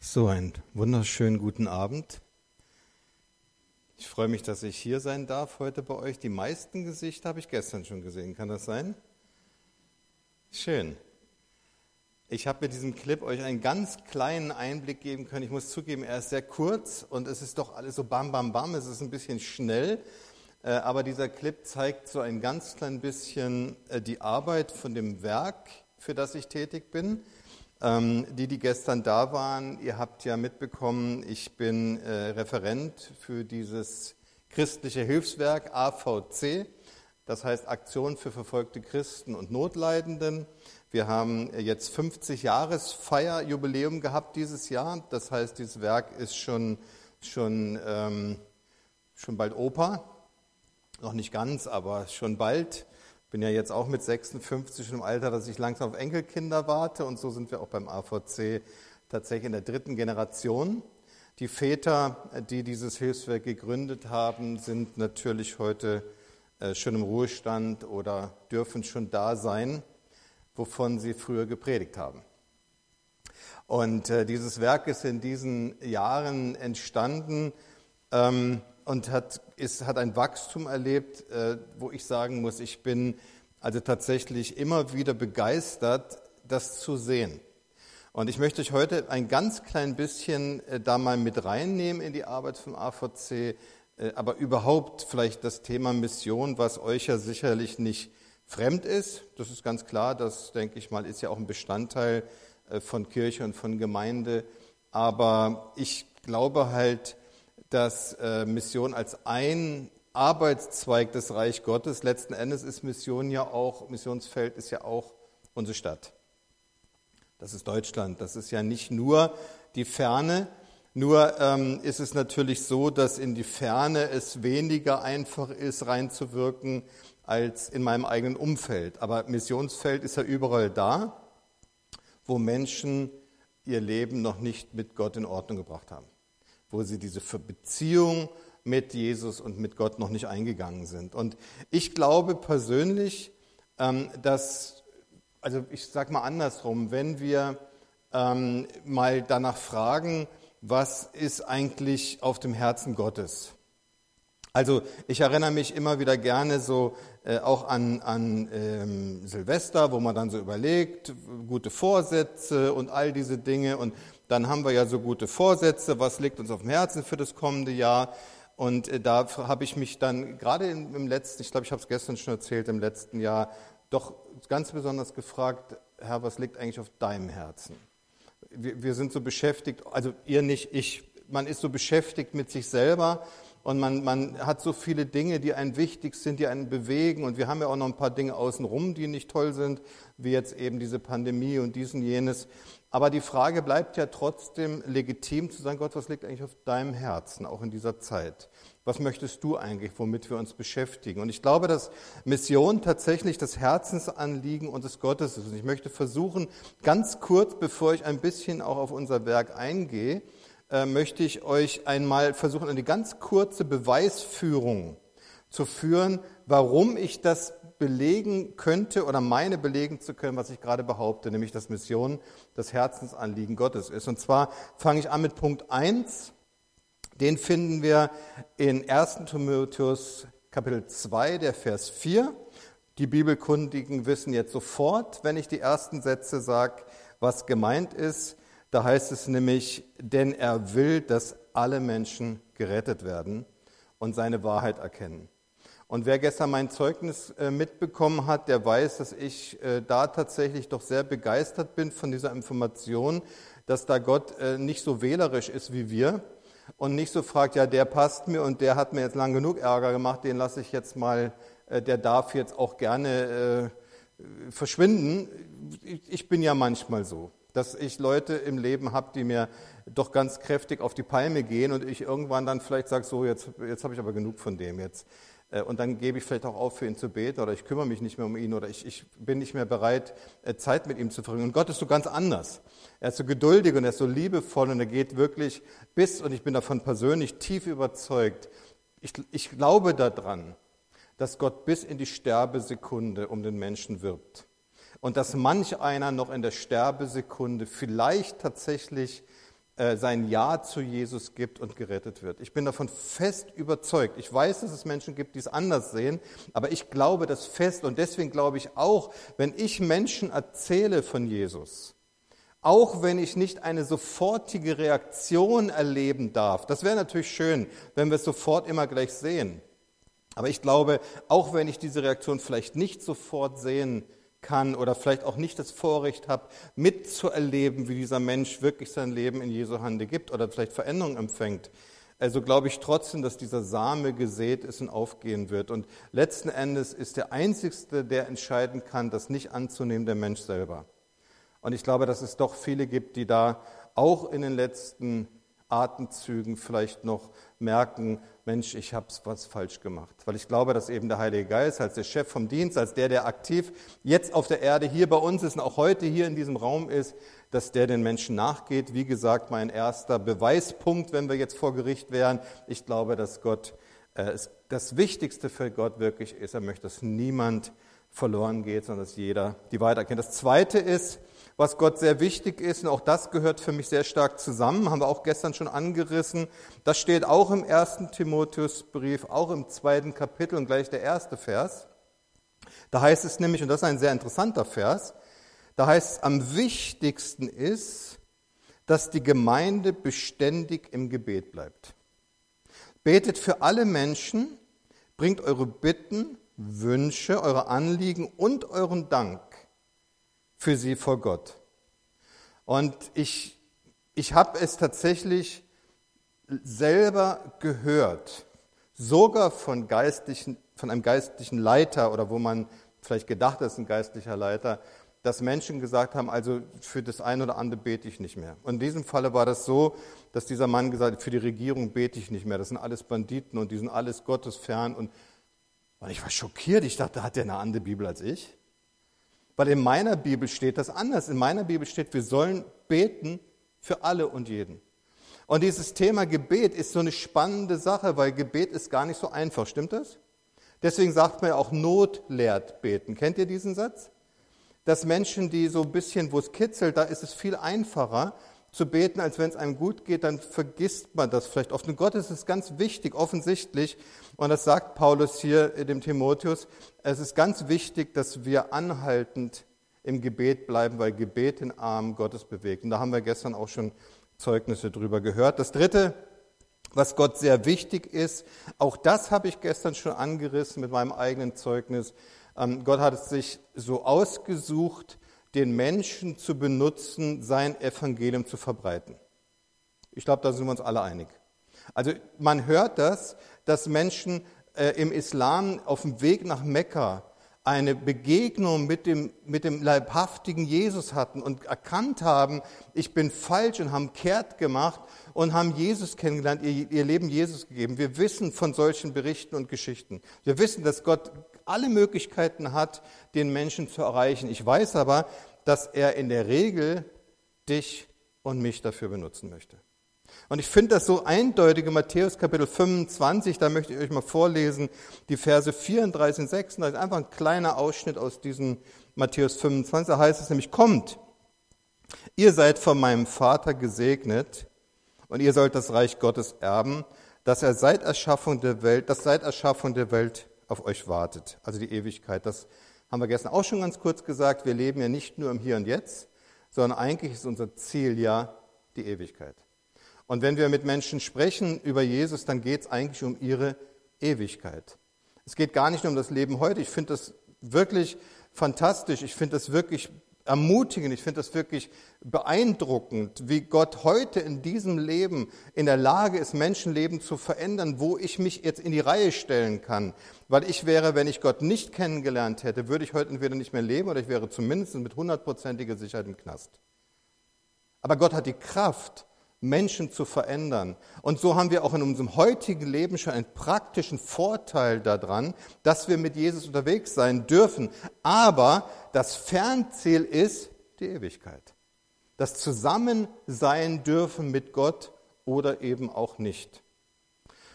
So, einen wunderschönen guten Abend. Ich freue mich, dass ich hier sein darf heute bei euch. Die meisten Gesichter habe ich gestern schon gesehen. Kann das sein? Schön. Ich habe mit diesem Clip euch einen ganz kleinen Einblick geben können. Ich muss zugeben, er ist sehr kurz und es ist doch alles so bam, bam, bam. Es ist ein bisschen schnell. Äh, aber dieser Clip zeigt so ein ganz klein bisschen äh, die Arbeit von dem Werk, für das ich tätig bin. Ähm, die, die gestern da waren, ihr habt ja mitbekommen, ich bin äh, Referent für dieses christliche Hilfswerk AVC, das heißt Aktion für verfolgte Christen und Notleidenden. Wir haben jetzt 50 Jahresfeier Jubiläum gehabt dieses Jahr. Das heißt, dieses Werk ist schon, schon, ähm, schon bald Opa. Noch nicht ganz, aber schon bald bin ja jetzt auch mit 56 im Alter, dass ich langsam auf Enkelkinder warte und so sind wir auch beim AVC tatsächlich in der dritten Generation. Die Väter, die dieses Hilfswerk gegründet haben, sind natürlich heute äh, schon im Ruhestand oder dürfen schon da sein, wovon sie früher gepredigt haben. Und äh, dieses Werk ist in diesen Jahren entstanden. Ähm, und hat, ist, hat ein Wachstum erlebt, äh, wo ich sagen muss, ich bin also tatsächlich immer wieder begeistert, das zu sehen. Und ich möchte euch heute ein ganz klein bisschen äh, da mal mit reinnehmen in die Arbeit vom AVC, äh, aber überhaupt vielleicht das Thema Mission, was euch ja sicherlich nicht fremd ist. Das ist ganz klar, das denke ich mal, ist ja auch ein Bestandteil äh, von Kirche und von Gemeinde. Aber ich glaube halt, dass äh, Mission als ein Arbeitszweig des Reich Gottes, letzten Endes ist Mission ja auch, Missionsfeld ist ja auch unsere Stadt. Das ist Deutschland. Das ist ja nicht nur die Ferne, nur ähm, ist es natürlich so, dass in die Ferne es weniger einfach ist, reinzuwirken als in meinem eigenen Umfeld. Aber Missionsfeld ist ja überall da, wo Menschen ihr Leben noch nicht mit Gott in Ordnung gebracht haben wo sie diese Beziehung mit Jesus und mit Gott noch nicht eingegangen sind. Und ich glaube persönlich, ähm, dass, also ich sage mal andersrum, wenn wir ähm, mal danach fragen, was ist eigentlich auf dem Herzen Gottes? Also ich erinnere mich immer wieder gerne so äh, auch an, an ähm, Silvester, wo man dann so überlegt, gute Vorsätze und all diese Dinge. Und dann haben wir ja so gute Vorsätze, was liegt uns auf dem Herzen für das kommende Jahr. Und äh, da habe ich mich dann gerade im letzten, ich glaube, ich habe es gestern schon erzählt, im letzten Jahr doch ganz besonders gefragt, Herr, was liegt eigentlich auf deinem Herzen? Wir, wir sind so beschäftigt, also ihr nicht, ich, man ist so beschäftigt mit sich selber und man, man hat so viele Dinge, die einen wichtig sind, die einen bewegen. Und wir haben ja auch noch ein paar Dinge außenrum, die nicht toll sind, wie jetzt eben diese Pandemie und diesen jenes. Aber die Frage bleibt ja trotzdem legitim zu sagen, Gott, was liegt eigentlich auf deinem Herzen, auch in dieser Zeit? Was möchtest du eigentlich, womit wir uns beschäftigen? Und ich glaube, dass Mission tatsächlich das Herzensanliegen unseres Gottes ist. Und ich möchte versuchen, ganz kurz, bevor ich ein bisschen auch auf unser Werk eingehe, äh, möchte ich euch einmal versuchen, eine ganz kurze Beweisführung zu führen, warum ich das belegen könnte oder meine belegen zu können, was ich gerade behaupte, nämlich dass Mission das Herzensanliegen Gottes ist. Und zwar fange ich an mit Punkt 1. Den finden wir in 1. Timotheus Kapitel 2, der Vers 4. Die Bibelkundigen wissen jetzt sofort, wenn ich die ersten Sätze sage, was gemeint ist. Da heißt es nämlich, denn er will, dass alle Menschen gerettet werden und seine Wahrheit erkennen. Und wer gestern mein Zeugnis äh, mitbekommen hat, der weiß, dass ich äh, da tatsächlich doch sehr begeistert bin von dieser Information, dass da Gott äh, nicht so wählerisch ist wie wir und nicht so fragt, ja, der passt mir und der hat mir jetzt lang genug Ärger gemacht, den lasse ich jetzt mal, der darf jetzt auch gerne verschwinden. Ich bin ja manchmal so dass ich Leute im Leben habe, die mir doch ganz kräftig auf die Palme gehen und ich irgendwann dann vielleicht sage, so jetzt, jetzt habe ich aber genug von dem jetzt. Äh, und dann gebe ich vielleicht auch auf, für ihn zu beten oder ich kümmere mich nicht mehr um ihn oder ich, ich bin nicht mehr bereit, äh, Zeit mit ihm zu verbringen. Und Gott ist so ganz anders. Er ist so geduldig und er ist so liebevoll und er geht wirklich bis, und ich bin davon persönlich tief überzeugt, ich, ich glaube daran, dass Gott bis in die Sterbesekunde um den Menschen wirbt und dass manch einer noch in der Sterbesekunde vielleicht tatsächlich sein Ja zu Jesus gibt und gerettet wird. Ich bin davon fest überzeugt. Ich weiß, dass es Menschen gibt, die es anders sehen, aber ich glaube das fest und deswegen glaube ich auch, wenn ich Menschen erzähle von Jesus, auch wenn ich nicht eine sofortige Reaktion erleben darf, das wäre natürlich schön, wenn wir es sofort immer gleich sehen. Aber ich glaube, auch wenn ich diese Reaktion vielleicht nicht sofort sehen kann oder vielleicht auch nicht das Vorrecht habe, mitzuerleben, wie dieser Mensch wirklich sein Leben in Jesu Hande gibt oder vielleicht Veränderung empfängt. Also glaube ich trotzdem, dass dieser Same gesät ist und aufgehen wird. Und letzten Endes ist der Einzigste, der entscheiden kann, das nicht anzunehmen, der Mensch selber. Und ich glaube, dass es doch viele gibt, die da auch in den letzten Atemzügen vielleicht noch merken, Mensch, ich habe was falsch gemacht. Weil ich glaube, dass eben der Heilige Geist als der Chef vom Dienst, als der, der aktiv jetzt auf der Erde hier bei uns ist und auch heute hier in diesem Raum ist, dass der den Menschen nachgeht. Wie gesagt, mein erster Beweispunkt, wenn wir jetzt vor Gericht wären. Ich glaube, dass Gott, äh, das Wichtigste für Gott wirklich ist, er möchte, dass niemand verloren geht, sondern dass jeder die weiterkennt. Das Zweite ist, was Gott sehr wichtig ist, und auch das gehört für mich sehr stark zusammen, haben wir auch gestern schon angerissen. Das steht auch im ersten Timotheusbrief, auch im zweiten Kapitel und gleich der erste Vers. Da heißt es nämlich, und das ist ein sehr interessanter Vers, da heißt es, am wichtigsten ist, dass die Gemeinde beständig im Gebet bleibt. Betet für alle Menschen, bringt eure Bitten, Wünsche, eure Anliegen und euren Dank für sie vor Gott. Und ich, ich habe es tatsächlich selber gehört, sogar von, geistlichen, von einem geistlichen Leiter oder wo man vielleicht gedacht ist, ein geistlicher Leiter, dass Menschen gesagt haben, also für das eine oder andere bete ich nicht mehr. Und in diesem Falle war das so, dass dieser Mann gesagt hat, für die Regierung bete ich nicht mehr. Das sind alles Banditen und die sind alles Gottesfern. Und ich war schockiert. Ich dachte, hat der eine andere Bibel als ich? Weil in meiner Bibel steht das anders. In meiner Bibel steht, wir sollen beten für alle und jeden. Und dieses Thema Gebet ist so eine spannende Sache, weil Gebet ist gar nicht so einfach. Stimmt das? Deswegen sagt man ja auch Not lehrt beten. Kennt ihr diesen Satz? Dass Menschen, die so ein bisschen, wo es kitzelt, da ist es viel einfacher, zu beten, als wenn es einem gut geht, dann vergisst man das vielleicht oft. Und Gott ist es ganz wichtig, offensichtlich, und das sagt Paulus hier dem Timotheus, es ist ganz wichtig, dass wir anhaltend im Gebet bleiben, weil Gebet den Arm Gottes bewegt. Und da haben wir gestern auch schon Zeugnisse drüber gehört. Das dritte, was Gott sehr wichtig ist, auch das habe ich gestern schon angerissen mit meinem eigenen Zeugnis. Ähm, Gott hat es sich so ausgesucht, den Menschen zu benutzen, sein Evangelium zu verbreiten. Ich glaube, da sind wir uns alle einig. Also man hört das, dass Menschen äh, im Islam auf dem Weg nach Mekka eine Begegnung mit dem, mit dem leibhaftigen Jesus hatten und erkannt haben, ich bin falsch und haben kehrt gemacht und haben Jesus kennengelernt, ihr, ihr Leben Jesus gegeben. Wir wissen von solchen Berichten und Geschichten. Wir wissen, dass Gott alle Möglichkeiten hat, den Menschen zu erreichen. Ich weiß aber, dass er in der Regel dich und mich dafür benutzen möchte. Und ich finde das so eindeutig in Matthäus Kapitel 25, da möchte ich euch mal vorlesen, die Verse 34 und 36, einfach ein kleiner Ausschnitt aus diesem Matthäus 25, da heißt es nämlich, kommt, ihr seid von meinem Vater gesegnet und ihr sollt das Reich Gottes erben, dass er seit Erschaffung der Welt, das seit Erschaffung der Welt auf euch wartet, also die Ewigkeit. Das haben wir gestern auch schon ganz kurz gesagt, wir leben ja nicht nur im Hier und Jetzt, sondern eigentlich ist unser Ziel ja die Ewigkeit. Und wenn wir mit Menschen sprechen über Jesus, dann geht es eigentlich um ihre Ewigkeit. Es geht gar nicht nur um das Leben heute. Ich finde das wirklich fantastisch. Ich finde das wirklich ermutigend, ich finde das wirklich beeindruckend, wie Gott heute in diesem Leben in der Lage ist, Menschenleben zu verändern, wo ich mich jetzt in die Reihe stellen kann. Weil ich wäre, wenn ich Gott nicht kennengelernt hätte, würde ich heute entweder nicht mehr leben oder ich wäre zumindest mit hundertprozentiger Sicherheit im Knast. Aber Gott hat die Kraft, Menschen zu verändern. Und so haben wir auch in unserem heutigen Leben schon einen praktischen Vorteil daran, dass wir mit Jesus unterwegs sein dürfen. Aber das Fernziel ist die Ewigkeit. Das Zusammensein dürfen mit Gott oder eben auch nicht.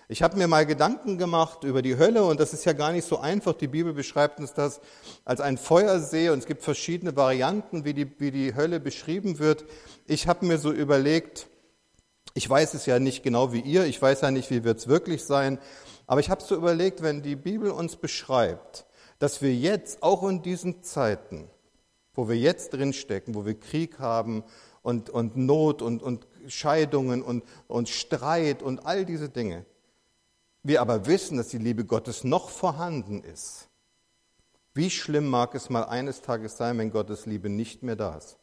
Ich habe mir mal Gedanken gemacht über die Hölle und das ist ja gar nicht so einfach. Die Bibel beschreibt uns das als ein Feuersee und es gibt verschiedene Varianten, wie die, wie die Hölle beschrieben wird. Ich habe mir so überlegt, Ich weiß es ja nicht genau wie ihr, ich weiß ja nicht, wie wird es wirklich sein, aber ich habe so überlegt, wenn die Bibel uns beschreibt, dass wir jetzt, auch in diesen Zeiten, wo wir jetzt drinstecken, wo wir Krieg haben und, und Not und, und Scheidungen und, und Streit und all diese Dinge, wir aber wissen, dass die Liebe Gottes noch vorhanden ist. Wie schlimm mag es mal eines Tages sein, wenn Gottes Liebe nicht mehr da ist?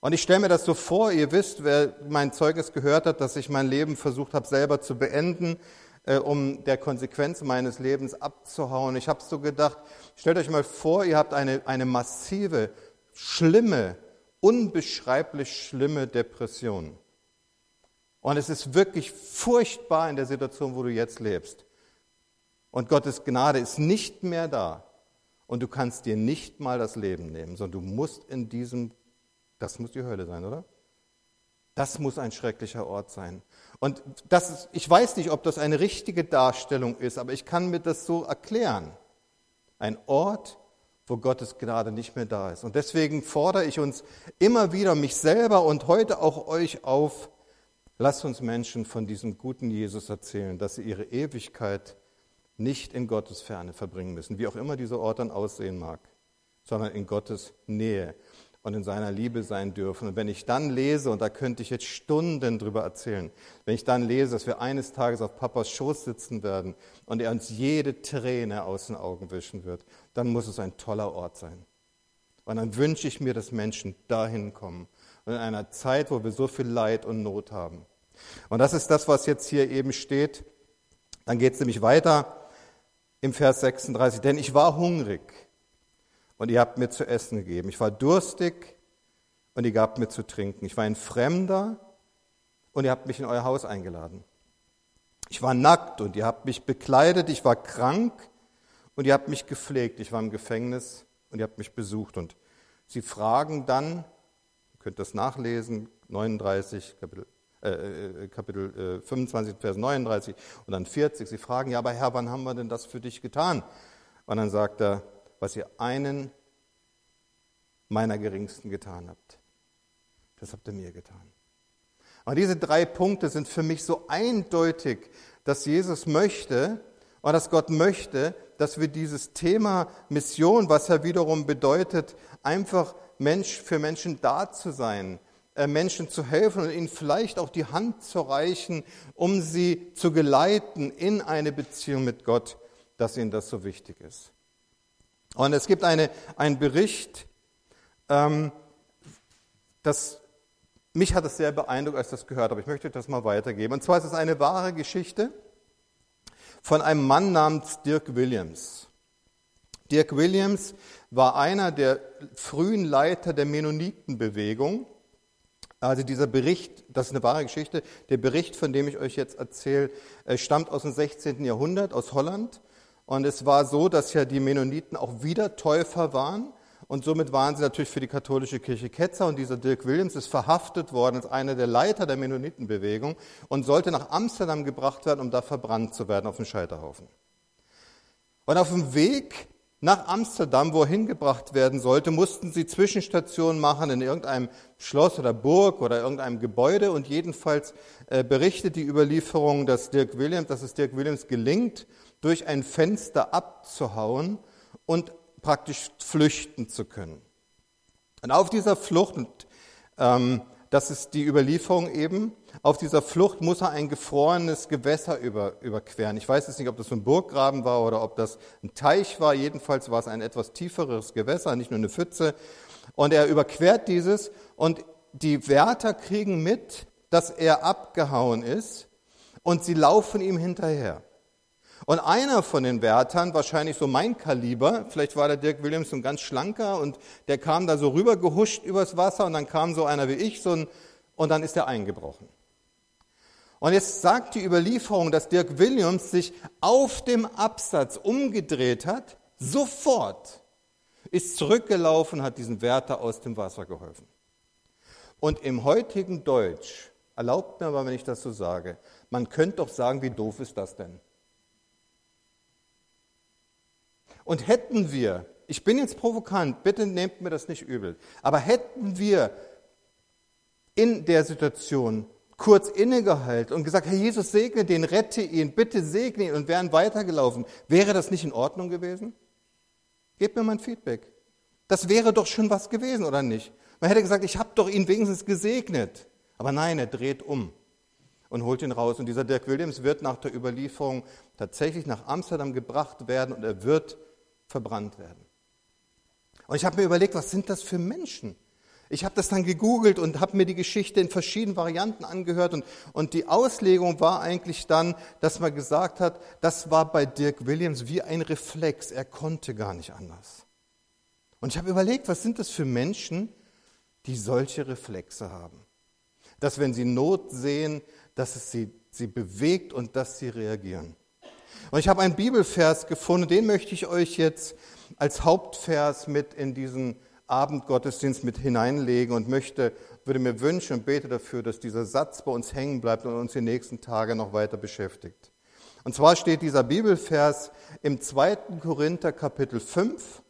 Und ich stelle mir das so vor, ihr wisst, wer mein Zeugnis gehört hat, dass ich mein Leben versucht habe selber zu beenden, äh, um der Konsequenz meines Lebens abzuhauen. Ich habe so gedacht, stellt euch mal vor, ihr habt eine, eine massive, schlimme, unbeschreiblich schlimme Depression. Und es ist wirklich furchtbar in der Situation, wo du jetzt lebst. Und Gottes Gnade ist nicht mehr da. Und du kannst dir nicht mal das Leben nehmen, sondern du musst in diesem, das muss die Hölle sein, oder? Das muss ein schrecklicher Ort sein. Und das ist, ich weiß nicht, ob das eine richtige Darstellung ist, aber ich kann mir das so erklären. Ein Ort, wo Gottes Gnade nicht mehr da ist. Und deswegen fordere ich uns immer wieder, mich selber und heute auch euch auf, lasst uns Menschen von diesem guten Jesus erzählen, dass sie ihre Ewigkeit nicht in Gottes Ferne verbringen müssen, wie auch immer dieser Ort dann aussehen mag, sondern in Gottes Nähe und in seiner Liebe sein dürfen. Und wenn ich dann lese, und da könnte ich jetzt Stunden drüber erzählen, wenn ich dann lese, dass wir eines Tages auf Papas Schoß sitzen werden und er uns jede Träne aus den Augen wischen wird, dann muss es ein toller Ort sein. Und dann wünsche ich mir, dass Menschen dahin kommen. Und in einer Zeit, wo wir so viel Leid und Not haben. Und das ist das, was jetzt hier eben steht. Dann geht es nämlich weiter im Vers 36. Denn ich war hungrig und ihr habt mir zu essen gegeben. Ich war durstig und ihr gabt mir zu trinken. Ich war ein Fremder und ihr habt mich in euer Haus eingeladen. Ich war nackt und ihr habt mich bekleidet. Ich war krank und ihr habt mich gepflegt. Ich war im Gefängnis und ihr habt mich besucht. Und sie fragen dann, ihr könnt das nachlesen, 39, Kapitel, äh, äh Kapitel äh, 25, Vers 39 und dann 40. Sie fragen, ja, aber Herr, wann haben wir denn das für dich getan? Und dann sagt er, was ihr einen meiner Geringsten getan habt. Das habt ihr mir getan. Und diese drei Punkte sind für mich so eindeutig, dass Jesus möchte und dass Gott möchte, dass wir dieses Thema Mission, was ja wiederum bedeutet, einfach Mensch für Menschen da zu sein, äh, Menschen zu helfen und ihnen vielleicht auch die Hand zu reichen, um sie zu geleiten in eine Beziehung mit Gott, dass ihnen das so wichtig ist. Und es gibt eine, einen Bericht, ähm, das, mich hat es sehr beeindruckt, als ich das gehört habe. Ich möchte das mal weitergeben. Und zwar ist es eine wahre Geschichte von einem Mann namens Dirk Williams. Dirk Williams war einer der frühen Leiter der Mennonitenbewegung. Also dieser Bericht, das ist eine wahre Geschichte, der Bericht, von dem ich euch jetzt erzähle, äh, stammt aus dem 16. Jahrhundert, aus Holland. Und es war so, dass ja die Mennoniten auch wieder Täufer waren. Und somit waren sie natürlich für die katholische Kirche Ketzer. Und dieser Dirk Williams ist verhaftet worden als einer der Leiter der Mennonitenbewegung und sollte nach Amsterdam gebracht werden, um da verbrannt zu werden auf dem Scheiterhaufen. Und auf dem Weg nach Amsterdam, wo er hingebracht werden sollte, mussten sie Zwischenstationen machen in irgendeinem Schloss oder Burg oder irgendeinem Gebäude. Und jedenfalls äh, berichtet die Überlieferung, dass Dirk Williams, dass es Dirk Williams gelingt, durch ein Fenster abzuhauen und praktisch flüchten zu können. Und auf dieser Flucht, ähm, das ist die Überlieferung eben, auf dieser Flucht muss er ein gefrorenes Gewässer über, überqueren. Ich weiß jetzt nicht, ob das ein Burggraben war oder ob das ein Teich war. Jedenfalls war es ein etwas tieferes Gewässer, nicht nur eine Pfütze. Und er überquert dieses und die Wärter kriegen mit, dass er abgehauen ist und sie laufen ihm hinterher. Und einer von den Wärtern, wahrscheinlich so mein Kaliber, vielleicht war der Dirk Williams ein ganz schlanker und der kam da so rüber gehuscht übers Wasser und dann kam so einer wie ich so ein, und dann ist er eingebrochen. Und jetzt sagt die Überlieferung, dass Dirk Williams sich auf dem Absatz umgedreht hat, sofort ist zurückgelaufen, hat diesen Wärter aus dem Wasser geholfen. Und im heutigen Deutsch, erlaubt mir aber, wenn ich das so sage, man könnte doch sagen, wie doof ist das denn? Und hätten wir, ich bin jetzt provokant, bitte nehmt mir das nicht übel, aber hätten wir in der Situation kurz innegehalten und gesagt, Herr Jesus, segne den, rette ihn, bitte segne ihn und wären weitergelaufen, wäre das nicht in Ordnung gewesen? Gebt mir mal ein Feedback. Das wäre doch schon was gewesen, oder nicht? Man hätte gesagt, ich habe doch ihn wenigstens gesegnet. Aber nein, er dreht um und holt ihn raus. Und dieser Dirk Williams wird nach der Überlieferung tatsächlich nach Amsterdam gebracht werden und er wird verbrannt werden. Und ich habe mir überlegt, was sind das für Menschen? Ich habe das dann gegoogelt und habe mir die Geschichte in verschiedenen Varianten angehört und, und die Auslegung war eigentlich dann, dass man gesagt hat, das war bei Dirk Williams wie ein Reflex, er konnte gar nicht anders. Und ich habe überlegt, was sind das für Menschen, die solche Reflexe haben? Dass wenn sie Not sehen, dass es sie, sie bewegt und dass sie reagieren. Und ich habe einen Bibelvers gefunden, den möchte ich euch jetzt als Hauptvers mit in diesen Abendgottesdienst mit hineinlegen und möchte, würde mir wünschen und bete dafür, dass dieser Satz bei uns hängen bleibt und uns die nächsten Tage noch weiter beschäftigt. Und zwar steht dieser Bibelvers im 2. Korinther Kapitel 5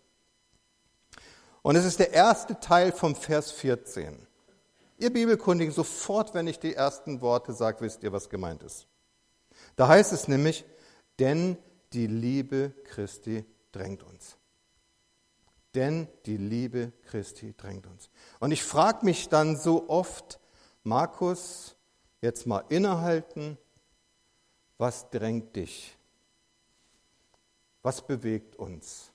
und es ist der erste Teil vom Vers 14. Ihr Bibelkundigen, sofort, wenn ich die ersten Worte sage, wisst ihr, was gemeint ist. Da heißt es nämlich, denn die Liebe Christi drängt uns denn die Liebe Christi drängt uns. Und ich frage mich dann so oft, Markus, jetzt mal innehalten, was drängt dich? Was bewegt uns?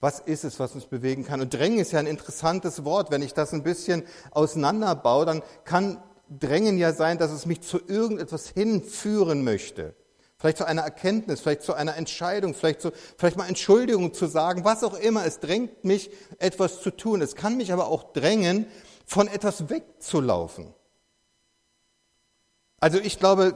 Was ist es, was uns bewegen kann? Und drängen ist ja ein interessantes Wort. Wenn ich das ein bisschen auseinanderbaue, dann kann drängen ja sein, dass es mich zu irgendetwas hinführen möchte. Vielleicht zu einer Erkenntnis, vielleicht zu einer Entscheidung, vielleicht, zu, vielleicht mal Entschuldigung zu sagen, was auch immer. Es drängt mich, etwas zu tun. Es kann mich aber auch drängen, von etwas wegzulaufen. Also ich glaube,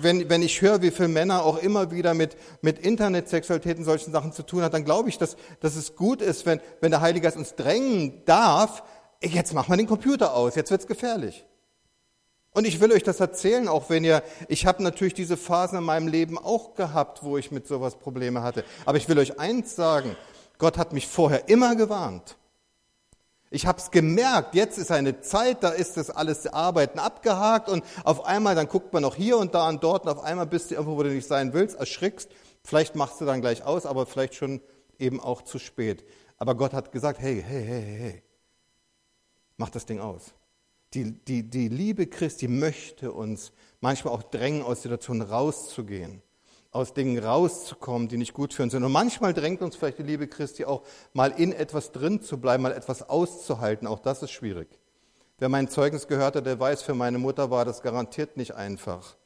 wenn, wenn ich höre, wie viele Männer auch immer wieder mit, mit Internetsexualität und solchen Sachen zu tun hat, dann glaube ich, dass, dass es gut ist, wenn, wenn der Heilige Geist uns drängen darf, jetzt mach mal den Computer aus, jetzt wird's gefährlich. Und ich will euch das erzählen, auch wenn ihr, ich habe natürlich diese Phasen in meinem Leben auch gehabt, wo ich mit sowas Probleme hatte. Aber ich will euch eins sagen, Gott hat mich vorher immer gewarnt. Ich habe es gemerkt, jetzt ist eine Zeit, da ist das alles Arbeiten abgehakt und auf einmal, dann guckt man noch hier und da und dort und auf einmal bist du irgendwo, wo du nicht sein willst, erschrickst. Vielleicht machst du dann gleich aus, aber vielleicht schon eben auch zu spät. Aber Gott hat gesagt, hey, hey, hey, hey, mach das Ding aus. Die, die, die Liebe Christi möchte uns manchmal auch drängen, aus Situationen rauszugehen, aus Dingen rauszukommen, die nicht gut für uns sind. Und manchmal drängt uns vielleicht die Liebe Christi auch, mal in etwas drin zu bleiben, mal etwas auszuhalten. Auch das ist schwierig. Wer mein Zeugnis gehört hat, der weiß, für meine Mutter war das garantiert nicht einfach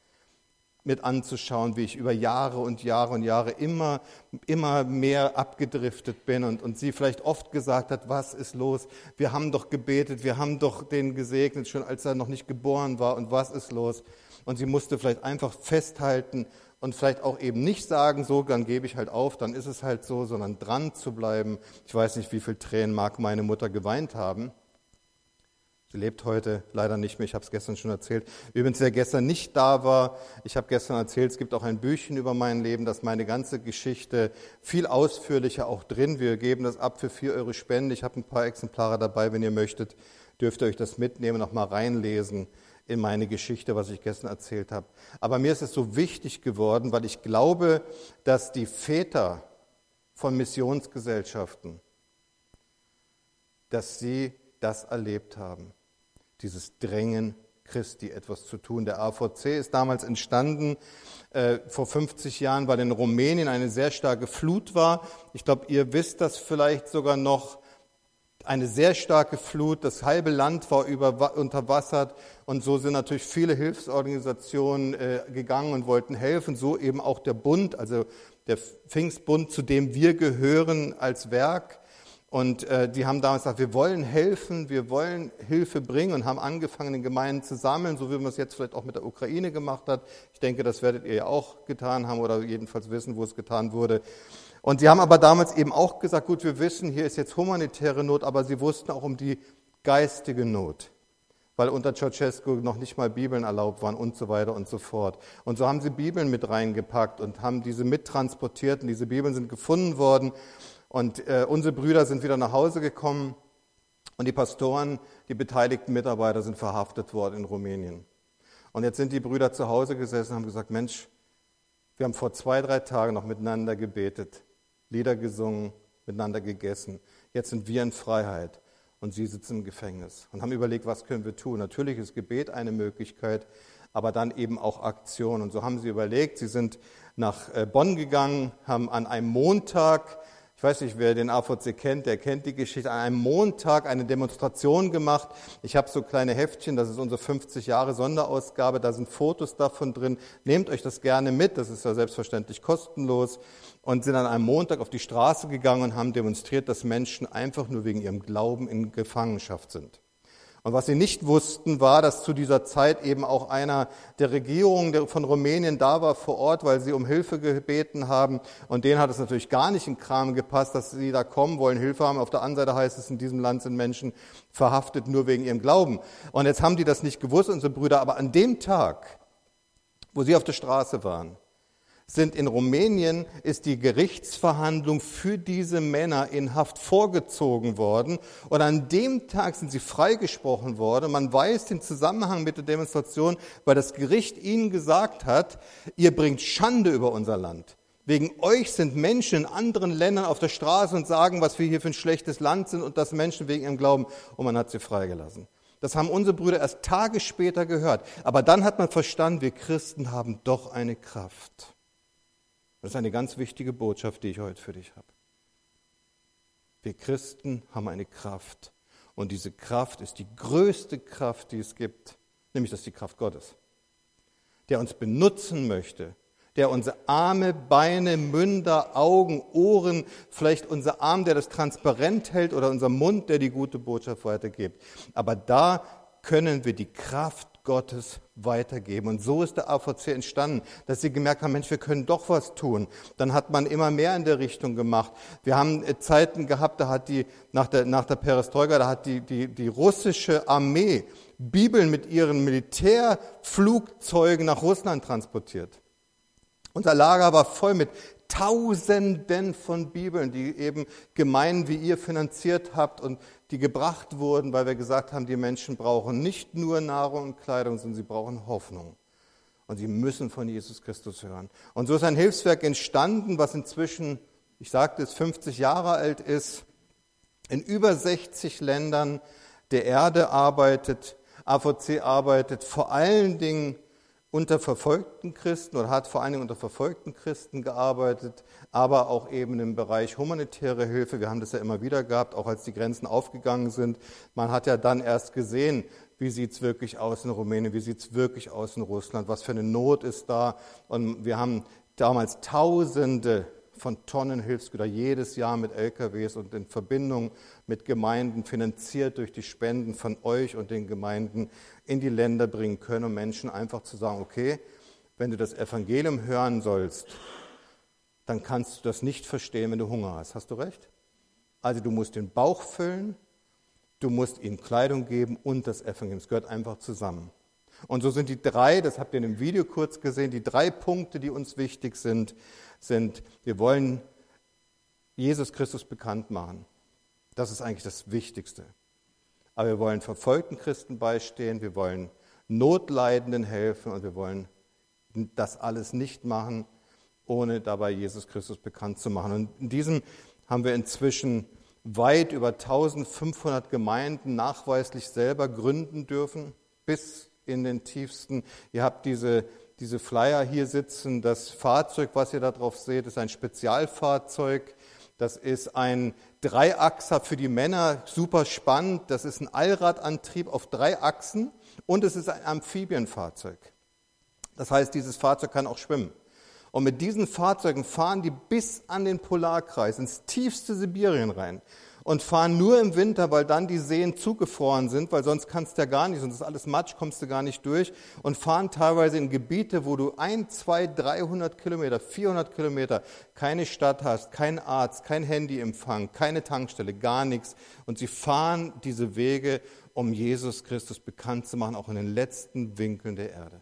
mit anzuschauen, wie ich über Jahre und Jahre und Jahre immer, immer mehr abgedriftet bin und, und sie vielleicht oft gesagt hat, was ist los? Wir haben doch gebetet, wir haben doch den gesegnet, schon als er noch nicht geboren war und was ist los? Und sie musste vielleicht einfach festhalten und vielleicht auch eben nicht sagen, so, dann gebe ich halt auf, dann ist es halt so, sondern dran zu bleiben. Ich weiß nicht, wie viel Tränen mag meine Mutter geweint haben. Sie lebt heute leider nicht mehr, ich habe es gestern schon erzählt. Übrigens, wer gestern nicht da war, ich habe gestern erzählt, es gibt auch ein Büchchen über mein Leben, das meine ganze Geschichte viel ausführlicher auch drin. Wir geben das ab für vier Euro Spende. Ich habe ein paar Exemplare dabei, wenn ihr möchtet, dürft ihr euch das mitnehmen, noch mal reinlesen in meine Geschichte, was ich gestern erzählt habe. Aber mir ist es so wichtig geworden, weil ich glaube, dass die Väter von Missionsgesellschaften, dass sie das erlebt haben dieses Drängen Christi etwas zu tun. Der AVC ist damals entstanden äh, vor 50 Jahren, weil in Rumänien eine sehr starke Flut war. Ich glaube, ihr wisst das vielleicht sogar noch. Eine sehr starke Flut, das halbe Land war über, unterwassert und so sind natürlich viele Hilfsorganisationen äh, gegangen und wollten helfen, so eben auch der Bund, also der Pfingstbund, zu dem wir gehören als Werk. Und äh, die haben damals gesagt, wir wollen helfen, wir wollen Hilfe bringen und haben angefangen, in Gemeinden zu sammeln, so wie man es jetzt vielleicht auch mit der Ukraine gemacht hat. Ich denke, das werdet ihr ja auch getan haben oder jedenfalls wissen, wo es getan wurde. Und sie haben aber damals eben auch gesagt, gut, wir wissen, hier ist jetzt humanitäre Not, aber sie wussten auch um die geistige Not, weil unter Ceausescu noch nicht mal Bibeln erlaubt waren und so weiter und so fort. Und so haben sie Bibeln mit reingepackt und haben diese mittransportiert und diese Bibeln sind gefunden worden. Und äh, unsere Brüder sind wieder nach Hause gekommen und die Pastoren, die beteiligten Mitarbeiter sind verhaftet worden in Rumänien. Und jetzt sind die Brüder zu Hause gesessen und haben gesagt, Mensch, wir haben vor zwei, drei Tagen noch miteinander gebetet, Lieder gesungen, miteinander gegessen. Jetzt sind wir in Freiheit und sie sitzen im Gefängnis und haben überlegt, was können wir tun. Natürlich ist Gebet eine Möglichkeit, aber dann eben auch Aktion. Und so haben sie überlegt, sie sind nach äh, Bonn gegangen, haben an einem Montag ich weiß nicht, wer den AVC kennt, der kennt die Geschichte. An einem Montag eine Demonstration gemacht. Ich habe so kleine Heftchen, das ist unsere 50 Jahre Sonderausgabe, da sind Fotos davon drin. Nehmt euch das gerne mit, das ist ja selbstverständlich kostenlos. Und sind an einem Montag auf die Straße gegangen und haben demonstriert, dass Menschen einfach nur wegen ihrem Glauben in Gefangenschaft sind. Und was sie nicht wussten, war, dass zu dieser Zeit eben auch einer der Regierung von Rumänien da war vor Ort, weil sie um Hilfe gebeten haben. Und denen hat es natürlich gar nicht in Kram gepasst, dass sie da kommen wollen, Hilfe haben. Auf der anderen Seite heißt es, in diesem Land sind Menschen verhaftet nur wegen ihrem Glauben. Und jetzt haben die das nicht gewusst, unsere Brüder. Aber an dem Tag, wo sie auf der Straße waren, sind in Rumänien, ist die Gerichtsverhandlung für diese Männer in Haft vorgezogen worden. Und an dem Tag sind sie freigesprochen worden. Man weiß den Zusammenhang mit der Demonstration, weil das Gericht ihnen gesagt hat, ihr bringt Schande über unser Land. Wegen euch sind Menschen in anderen Ländern auf der Straße und sagen, was wir hier für ein schlechtes Land sind und das Menschen wegen ihrem Glauben. Und man hat sie freigelassen. Das haben unsere Brüder erst Tage später gehört. Aber dann hat man verstanden, wir Christen haben doch eine Kraft. Das ist eine ganz wichtige Botschaft, die ich heute für dich habe. Wir Christen haben eine Kraft. Und diese Kraft ist die größte Kraft, die es gibt, nämlich das ist die Kraft Gottes, der uns benutzen möchte, der unsere Arme, Beine, Münder, Augen, Ohren, vielleicht unser Arm, der das transparent hält oder unser Mund, der die gute Botschaft weitergibt. Aber da können wir die Kraft Gottes weitergeben. Und so ist der AVC entstanden, dass sie gemerkt haben, Mensch, wir können doch was tun. Dann hat man immer mehr in der Richtung gemacht. Wir haben äh, Zeiten gehabt, da hat die, nach der, nach der Perestroika, da hat die, die, die russische Armee Bibeln mit ihren Militärflugzeugen nach Russland transportiert. Unser Lager war voll mit Tausenden von Bibeln, die eben Gemeinden wie ihr finanziert habt und die gebracht wurden, weil wir gesagt haben, die Menschen brauchen nicht nur Nahrung und Kleidung, sondern sie brauchen Hoffnung. Und sie müssen von Jesus Christus hören. Und so ist ein Hilfswerk entstanden, was inzwischen, ich sagte es, 50 Jahre alt ist, in über 60 Ländern der Erde arbeitet. AVC arbeitet vor allen Dingen unter verfolgten Christen oder hat vor allen Dingen unter verfolgten Christen gearbeitet, aber auch eben im Bereich humanitäre Hilfe. Wir haben das ja immer wieder gehabt, auch als die Grenzen aufgegangen sind. Man hat ja dann erst gesehen, wie sieht es wirklich aus in Rumänien, wie sieht es wirklich aus in Russland, was für eine Not ist da. Und wir haben damals Tausende von Tonnen Hilfsgüter jedes Jahr mit LKWs und in Verbindung mit Gemeinden, finanziert durch die Spenden von euch und den Gemeinden, in die Länder bringen können, um Menschen einfach zu sagen, okay, wenn du das Evangelium hören sollst, dann kannst du das nicht verstehen, wenn du Hunger hast. Hast du recht? Also du musst den Bauch füllen, du musst ihnen Kleidung geben und das Evangelium. Es gehört einfach zusammen. Und so sind die drei, das habt ihr in dem Video kurz gesehen, die drei Punkte, die uns wichtig sind sind, wir wollen Jesus Christus bekannt machen. Das ist eigentlich das Wichtigste. Aber wir wollen verfolgten Christen beistehen, wir wollen Notleidenden helfen und wir wollen das alles nicht machen, ohne dabei Jesus Christus bekannt zu machen. Und in diesem haben wir inzwischen weit über 1500 Gemeinden nachweislich selber gründen dürfen, bis in den tiefsten. Ihr habt diese diese Flyer hier sitzen. Das Fahrzeug, was ihr da drauf seht, ist ein Spezialfahrzeug. Das ist ein Dreiachser für die Männer, super spannend. Das ist ein Allradantrieb auf drei Achsen und es ist ein Amphibienfahrzeug. Das heißt, dieses Fahrzeug kann auch schwimmen. Und mit diesen Fahrzeugen fahren die bis an den Polarkreis, ins tiefste Sibirien rein und fahren nur im Winter, weil dann die Seen zugefroren sind, weil sonst kannst du ja gar nicht, sonst ist alles Matsch, kommst du gar nicht durch und fahren teilweise in Gebiete, wo du ein, zwei, 300 Kilometer, 400 Kilometer keine Stadt hast, kein Arzt, kein Handyempfang, keine Tankstelle, gar nichts und sie fahren diese Wege, um Jesus Christus bekannt zu machen, auch in den letzten Winkeln der Erde.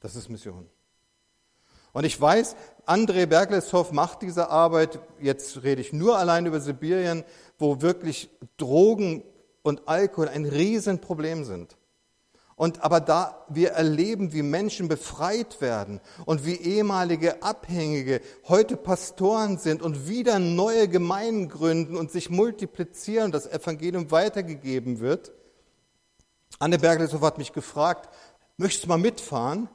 Das ist Mission. Und ich weiß, André Bergleshoff macht diese Arbeit, jetzt rede ich nur allein über Sibirien, wo wirklich Drogen und Alkohol ein Riesenproblem sind. Und aber da wir erleben, wie Menschen befreit werden und wie ehemalige Abhängige heute Pastoren sind und wieder neue Gemeinden gründen und sich multiplizieren und das Evangelium weitergegeben wird. Anne Berglishoff hat mich gefragt, möchtest du mal mitfahren?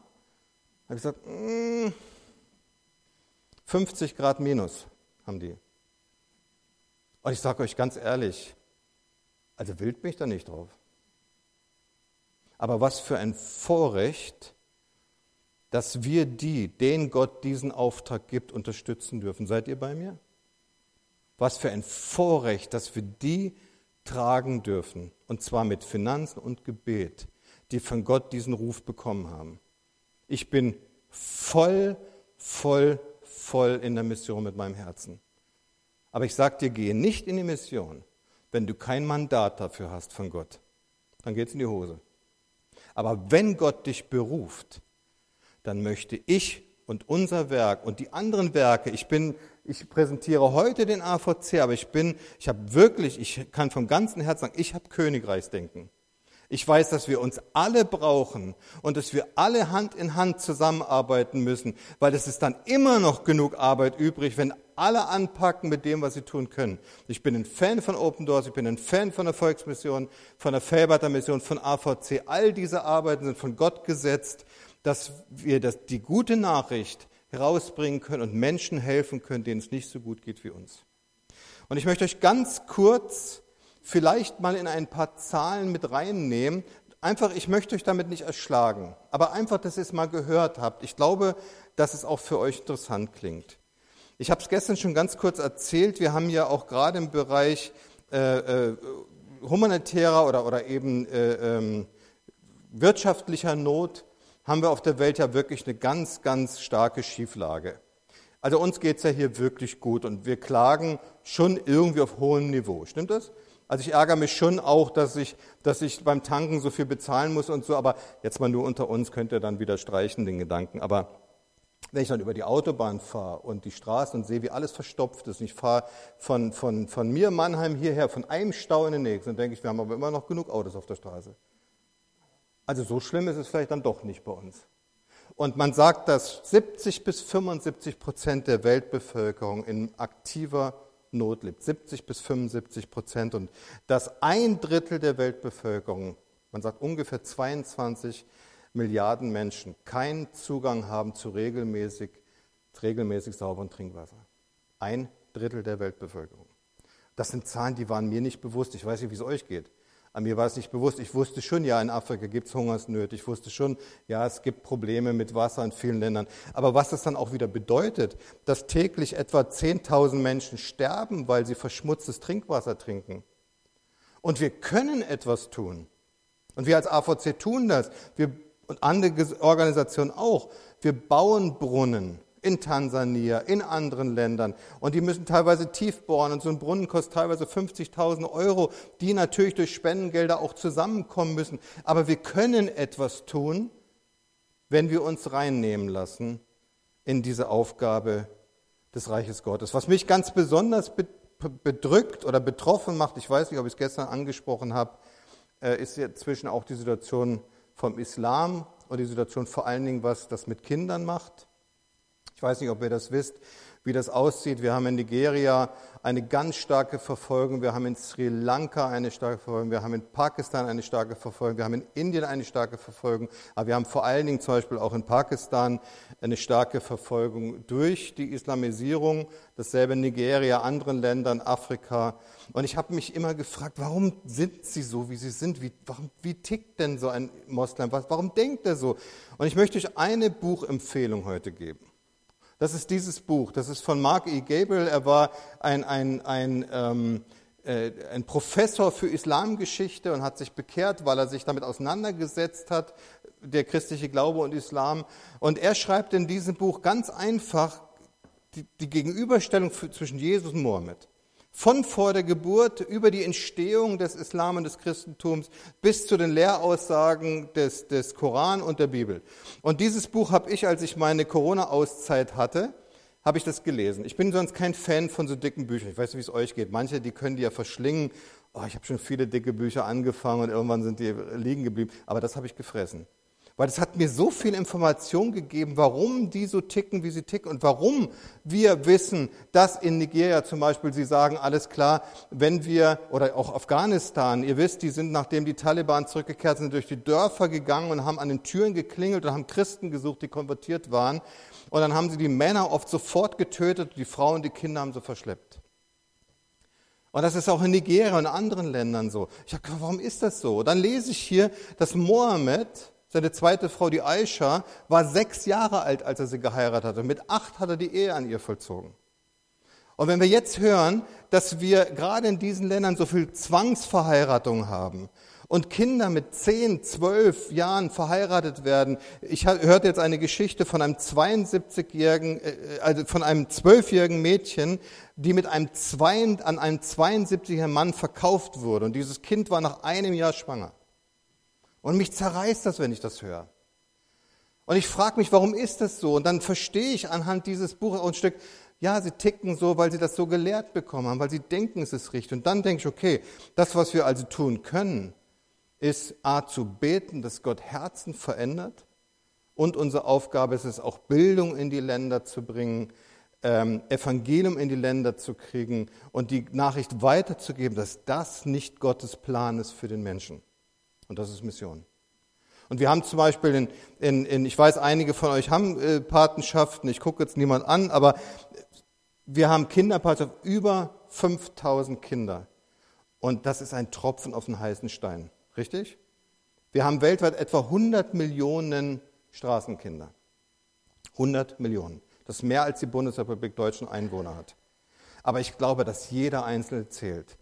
Habe ich gesagt, mm, 50 Grad minus haben die. Und ich sage euch ganz ehrlich, also wild mich da nicht drauf. Aber was für ein Vorrecht, dass wir die, denen Gott diesen Auftrag gibt, unterstützen dürfen. Seid ihr bei mir? Was für ein Vorrecht, dass wir die tragen dürfen. Und zwar mit Finanzen und Gebet, die von Gott diesen Ruf bekommen haben. Ich bin voll, voll, voll in der Mission mit meinem Herzen. Aber ich sage dir, gehe nicht in die Mission, wenn du kein Mandat dafür hast von Gott. Dann geht es in die Hose. Aber wenn Gott dich beruft, dann möchte ich und unser Werk und die anderen Werke, ich bin, ich präsentiere heute den AVC, aber ich bin, ich habe wirklich, ich kann vom ganzen Herzen sagen, ich habe Königreichsdenken. Ich weiß, dass wir uns alle brauchen und dass wir alle Hand in Hand zusammenarbeiten müssen, weil es ist dann immer noch genug Arbeit übrig, wenn alle anpacken mit dem, was sie tun können. Ich bin ein Fan von Open Doors, ich bin ein Fan von der Volksmission, von der Felberter Mission, von AVC. All diese Arbeiten sind von Gott gesetzt, dass wir das, die gute Nachricht herausbringen können und Menschen helfen können, denen es nicht so gut geht wie uns. Und ich möchte euch ganz kurz vielleicht mal in ein paar Zahlen mit reinnehmen. Einfach, ich möchte euch damit nicht erschlagen, aber einfach, dass ihr es mal gehört habt. Ich glaube, dass es auch für euch interessant klingt. Ich habe es gestern schon ganz kurz erzählt. Wir haben ja auch gerade im Bereich äh, äh, humanitärer oder, oder eben äh, ähm, wirtschaftlicher Not haben wir auf der Welt ja wirklich eine ganz, ganz starke Schieflage. Also uns geht es ja hier wirklich gut und wir klagen schon irgendwie auf hohem Niveau. Stimmt das? Also ich ärgere mich schon auch, dass ich, dass ich beim Tanken so viel bezahlen muss und so, aber jetzt mal nur unter uns könnt ihr dann wieder streichen den Gedanken. Aber wenn ich dann über die Autobahn fahre und die Straßen und sehe, wie alles verstopft ist, und ich fahre von, von, von mir Mannheim hierher, von einem Stau in den nächsten, dann denke ich, wir haben aber immer noch genug Autos auf der Straße. Also so schlimm ist es vielleicht dann doch nicht bei uns. Und man sagt, dass 70 bis 75 Prozent der Weltbevölkerung in aktiver Not lebt, 70 bis 75 Prozent. Und dass ein Drittel der Weltbevölkerung, man sagt ungefähr 22 Milliarden Menschen, keinen Zugang haben zu regelmäßig, regelmäßig sauberem Trinkwasser. Ein Drittel der Weltbevölkerung. Das sind Zahlen, die waren mir nicht bewusst. Ich weiß nicht, wie es euch geht. An mir war es nicht bewusst. Ich wusste schon, ja, in Afrika gibt es Hungersnöte. Ich wusste schon, ja, es gibt Probleme mit Wasser in vielen Ländern. Aber was das dann auch wieder bedeutet, dass täglich etwa 10.000 Menschen sterben, weil sie verschmutztes Trinkwasser trinken. Und wir können etwas tun. Und wir als AVC tun das. Wir, und andere Organisationen auch. Wir bauen Brunnen in Tansania, in anderen Ländern. Und die müssen teilweise tief bohren. Und so ein Brunnen kostet teilweise 50.000 Euro, die natürlich durch Spendengelder auch zusammenkommen müssen. Aber wir können etwas tun, wenn wir uns reinnehmen lassen in diese Aufgabe des Reiches Gottes. Was mich ganz besonders bedrückt oder betroffen macht, ich weiß nicht, ob ich es gestern angesprochen habe, äh, ist inzwischen auch die Situation vom Islam und die Situation vor allen Dingen, was das mit Kindern macht. Ich weiß nicht, ob ihr das wisst, wie das aussieht. Wir haben in Nigeria eine ganz starke Verfolgung. Wir haben in Sri Lanka eine starke Verfolgung. Wir haben in Pakistan eine starke Verfolgung. Wir haben in Indien eine starke Verfolgung. Aber wir haben vor allen Dingen zum Beispiel auch in Pakistan eine starke Verfolgung durch die Islamisierung. Dasselbe in Nigeria, anderen Ländern, Afrika. Und ich habe mich immer gefragt, warum sind sie so, wie sie sind? Wie, warum, wie tickt denn so ein Moslem? Warum denkt er so? Und ich möchte euch eine Buchempfehlung heute geben. Das ist dieses Buch. Das ist von Mark E. Gable. Er war ein, ein, ein, ähm, äh, ein Professor für Islamgeschichte und hat sich bekehrt, weil er sich damit auseinandergesetzt hat, der christliche Glaube und Islam. Und er schreibt in diesem Buch ganz einfach die, die Gegenüberstellung für, zwischen Jesus und Mohammed. Von vor der Geburt über die Entstehung des Islam und des Christentums bis zu den Lehraussagen des, des Koran und der Bibel. Und dieses Buch habe ich, als ich meine Corona-Auszeit hatte, habe ich das gelesen. Ich bin sonst kein Fan von so dicken Büchern. Ich weiß nicht, wie es euch geht. Manche, die können die ja verschlingen oh, ich habe schon viele dicke Bücher angefangen und irgendwann sind die liegen geblieben, aber das habe ich gefressen. Weil es hat mir so viel Information gegeben, warum die so ticken, wie sie ticken und warum wir wissen, dass in Nigeria zum Beispiel, sie sagen, alles klar, wenn wir, oder auch Afghanistan, ihr wisst, die sind, nachdem die Taliban zurückgekehrt sind, durch die Dörfer gegangen und haben an den Türen geklingelt und haben Christen gesucht, die konvertiert waren. Und dann haben sie die Männer oft sofort getötet, die Frauen, die Kinder haben sie verschleppt. Und das ist auch in Nigeria und anderen Ländern so. Ich habe warum ist das so? Dann lese ich hier, dass Mohammed, seine zweite Frau, die Aisha, war sechs Jahre alt, als er sie geheiratet hatte. Mit acht hat er die Ehe an ihr vollzogen. Und wenn wir jetzt hören, dass wir gerade in diesen Ländern so viel Zwangsverheiratung haben und Kinder mit zehn, zwölf Jahren verheiratet werden. Ich hörte jetzt eine Geschichte von einem 72-jährigen, äh, also von einem zwölfjährigen Mädchen, die mit einem zwei, an einen 72-jährigen Mann verkauft wurde. Und dieses Kind war nach einem Jahr schwanger. Und mich zerreißt das, wenn ich das höre. Und ich frage mich, warum ist das so? Und dann verstehe ich anhand dieses Buches auch ein Stück, ja, sie ticken so, weil sie das so gelehrt bekommen haben, weil sie denken, es ist richtig. Und dann denke ich, okay, das, was wir also tun können, ist A zu beten, dass Gott Herzen verändert. Und unsere Aufgabe ist es auch, Bildung in die Länder zu bringen, ähm, Evangelium in die Länder zu kriegen und die Nachricht weiterzugeben, dass das nicht Gottes Plan ist für den Menschen. Und das ist Mission. Und wir haben zum Beispiel in, in, in ich weiß, einige von euch haben äh, Patenschaften, ich gucke jetzt niemand an, aber wir haben Kinderpatenschaften, über 5000 Kinder. Und das ist ein Tropfen auf den heißen Stein. Richtig? Wir haben weltweit etwa 100 Millionen Straßenkinder. 100 Millionen. Das ist mehr als die Bundesrepublik Deutschen Einwohner hat. Aber ich glaube, dass jeder Einzelne zählt.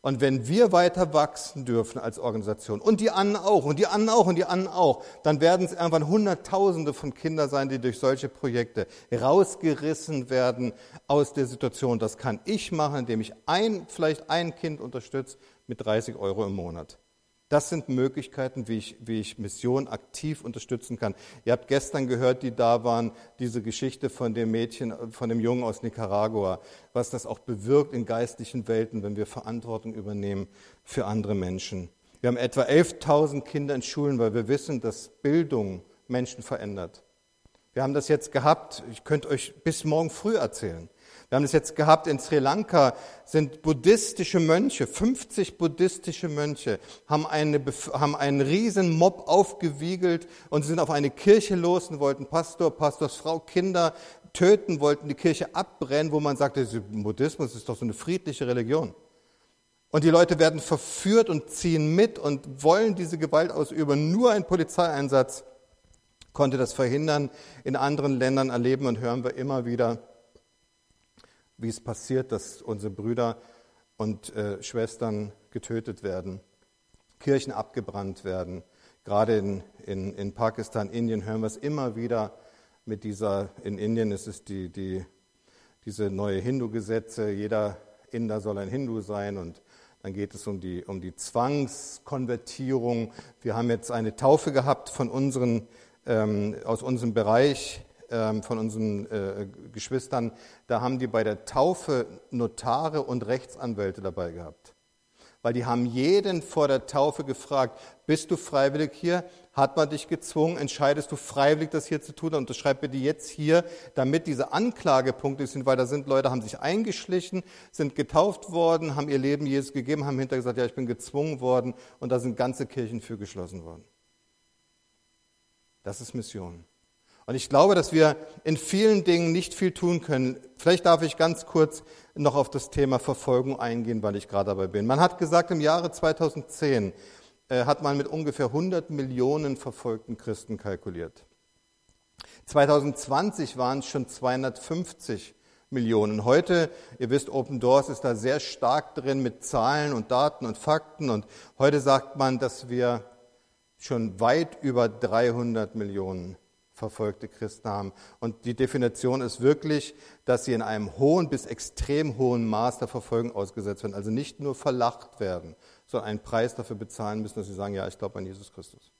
Und wenn wir weiter wachsen dürfen als Organisation und die anderen auch und die anderen auch und die anderen auch, dann werden es irgendwann Hunderttausende von Kindern sein, die durch solche Projekte rausgerissen werden aus der Situation. Das kann ich machen, indem ich ein, vielleicht ein Kind unterstütze mit 30 Euro im Monat. Das sind Möglichkeiten, wie ich, wie ich Mission aktiv unterstützen kann. Ihr habt gestern gehört, die da waren, diese Geschichte von dem Mädchen, von dem Jungen aus Nicaragua, was das auch bewirkt in geistlichen Welten, wenn wir Verantwortung übernehmen für andere Menschen. Wir haben etwa 11.000 Kinder in Schulen, weil wir wissen, dass Bildung Menschen verändert. Wir haben das jetzt gehabt, ich könnte euch bis morgen früh erzählen. Wir haben es jetzt gehabt, in Sri Lanka sind buddhistische Mönche, 50 buddhistische Mönche, haben, eine, haben einen riesen Mob aufgewiegelt und sind auf eine Kirche los und wollten Pastor, Pastorsfrau, Kinder töten, wollten die Kirche abbrennen, wo man sagte, Buddhismus ist doch so eine friedliche Religion. Und die Leute werden verführt und ziehen mit und wollen diese Gewalt ausüben. Nur ein Polizeieinsatz konnte das verhindern. In anderen Ländern erleben und hören wir immer wieder, wie es passiert, dass unsere Brüder und äh, Schwestern getötet werden, Kirchen abgebrannt werden. Gerade in, in, in Pakistan, Indien hören wir es immer wieder mit dieser, in Indien ist es die, die, diese neue Hindu-Gesetze, jeder Inder soll ein Hindu sein und dann geht es um die, um die Zwangskonvertierung. Wir haben jetzt eine Taufe gehabt von unseren, ähm, aus unserem Bereich von unseren äh, Geschwistern, da haben die bei der Taufe Notare und Rechtsanwälte dabei gehabt. Weil die haben jeden vor der Taufe gefragt, bist du freiwillig hier? Hat man dich gezwungen? Entscheidest du freiwillig, das hier zu tun? Und das schreibt bitte jetzt hier, damit diese Anklagepunkte sind, weil da sind Leute, haben sich eingeschlichen, sind getauft worden, haben ihr Leben Jesus gegeben, haben hinterher gesagt, ja, ich bin gezwungen worden und da sind ganze Kirchen für geschlossen worden. Das ist Mission. Und ich glaube, dass wir in vielen Dingen nicht viel tun können. Vielleicht darf ich ganz kurz noch auf das Thema Verfolgung eingehen, weil ich gerade dabei bin. Man hat gesagt, im Jahre 2010 äh, hat man mit ungefähr 100 Millionen verfolgten Christen kalkuliert. 2020 waren es schon 250 Millionen. Heute, ihr wisst, Open Doors ist da sehr stark drin mit Zahlen und Daten und Fakten. Und heute sagt man, dass wir schon weit über 300 Millionen verfolgte Christen haben. Und die Definition ist wirklich, dass sie in einem hohen bis extrem hohen Maß der Verfolgung ausgesetzt werden. Also nicht nur verlacht werden, sondern einen Preis dafür bezahlen müssen, dass sie sagen, ja, ich glaube an Jesus Christus.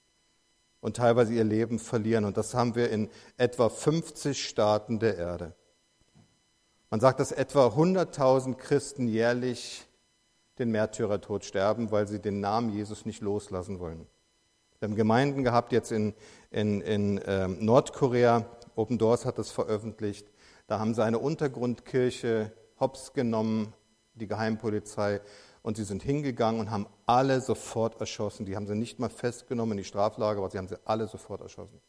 Und teilweise ihr Leben verlieren. Und das haben wir in etwa 50 Staaten der Erde. Man sagt, dass etwa 100.000 Christen jährlich den Märtyrertod sterben, weil sie den Namen Jesus nicht loslassen wollen. Wir haben Gemeinden gehabt jetzt in, in, in äh, Nordkorea, Open Doors hat das veröffentlicht. Da haben sie eine Untergrundkirche hops genommen, die Geheimpolizei, und sie sind hingegangen und haben alle sofort erschossen. Die haben sie nicht mal festgenommen in die Straflager, aber sie haben sie alle sofort erschossen.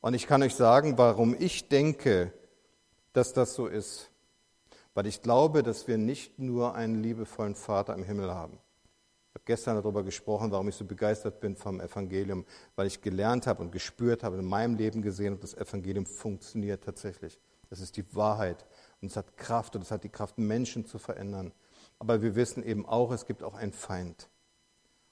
Und ich kann euch sagen, warum ich denke, dass das so ist. Weil ich glaube, dass wir nicht nur einen liebevollen Vater im Himmel haben. Ich habe gestern darüber gesprochen, warum ich so begeistert bin vom Evangelium, weil ich gelernt habe und gespürt habe, in meinem Leben gesehen habe, das Evangelium funktioniert tatsächlich. Das ist die Wahrheit und es hat Kraft und es hat die Kraft, Menschen zu verändern. Aber wir wissen eben auch, es gibt auch einen Feind.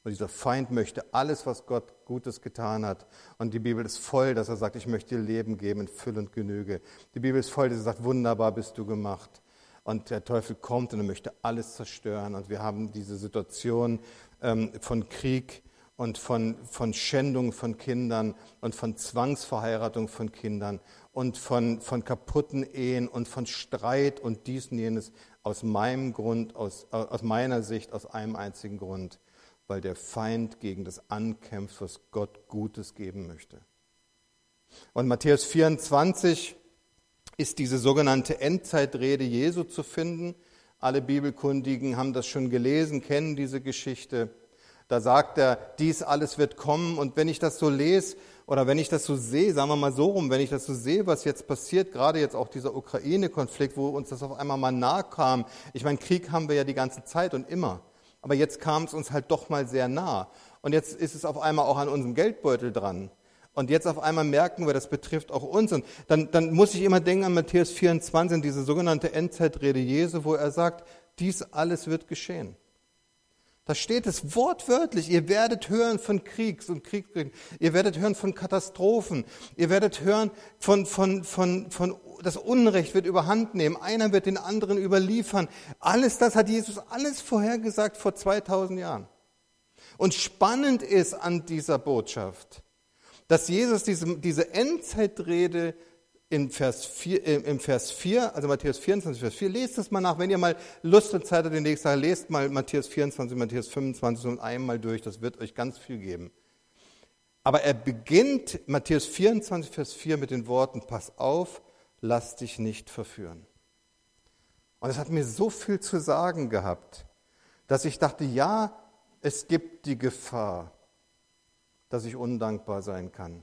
Und dieser Feind möchte alles, was Gott Gutes getan hat. Und die Bibel ist voll, dass er sagt, ich möchte dir Leben geben in Fülle und Genüge. Die Bibel ist voll, dass er sagt, wunderbar bist du gemacht. Und der Teufel kommt und er möchte alles zerstören. Und wir haben diese Situation ähm, von Krieg und von, von Schändung von Kindern und von Zwangsverheiratung von Kindern und von, von kaputten Ehen und von Streit und dies und jenes aus meinem Grund, aus, aus meiner Sicht, aus einem einzigen Grund, weil der Feind gegen das ankämpft, was Gott Gutes geben möchte. Und Matthäus 24 ist diese sogenannte Endzeitrede Jesu zu finden. Alle Bibelkundigen haben das schon gelesen, kennen diese Geschichte. Da sagt er, dies alles wird kommen. Und wenn ich das so lese oder wenn ich das so sehe, sagen wir mal so rum, wenn ich das so sehe, was jetzt passiert, gerade jetzt auch dieser Ukraine-Konflikt, wo uns das auf einmal mal nahe kam. Ich meine, Krieg haben wir ja die ganze Zeit und immer. Aber jetzt kam es uns halt doch mal sehr nah. Und jetzt ist es auf einmal auch an unserem Geldbeutel dran. Und jetzt auf einmal merken wir, das betrifft auch uns. Und dann, dann muss ich immer denken an Matthäus 24, diese sogenannte Endzeitrede Jesu, wo er sagt, dies alles wird geschehen. Da steht es wortwörtlich. Ihr werdet hören von Kriegs und Kriegskriegen. Ihr werdet hören von Katastrophen. Ihr werdet hören von, von, von, von, das Unrecht wird überhand nehmen. Einer wird den anderen überliefern. Alles das hat Jesus alles vorhergesagt vor 2000 Jahren. Und spannend ist an dieser Botschaft, dass Jesus diese, diese Endzeitrede in Vers 4, äh, im Vers 4, also Matthäus 24, Vers 4, lest das mal nach. Wenn ihr mal Lust und Zeit habt, den nächsten Tag, lest mal Matthäus 24, Matthäus 25 und einmal durch. Das wird euch ganz viel geben. Aber er beginnt Matthäus 24, Vers 4 mit den Worten, pass auf, lass dich nicht verführen. Und es hat mir so viel zu sagen gehabt, dass ich dachte, ja, es gibt die Gefahr, dass ich undankbar sein kann.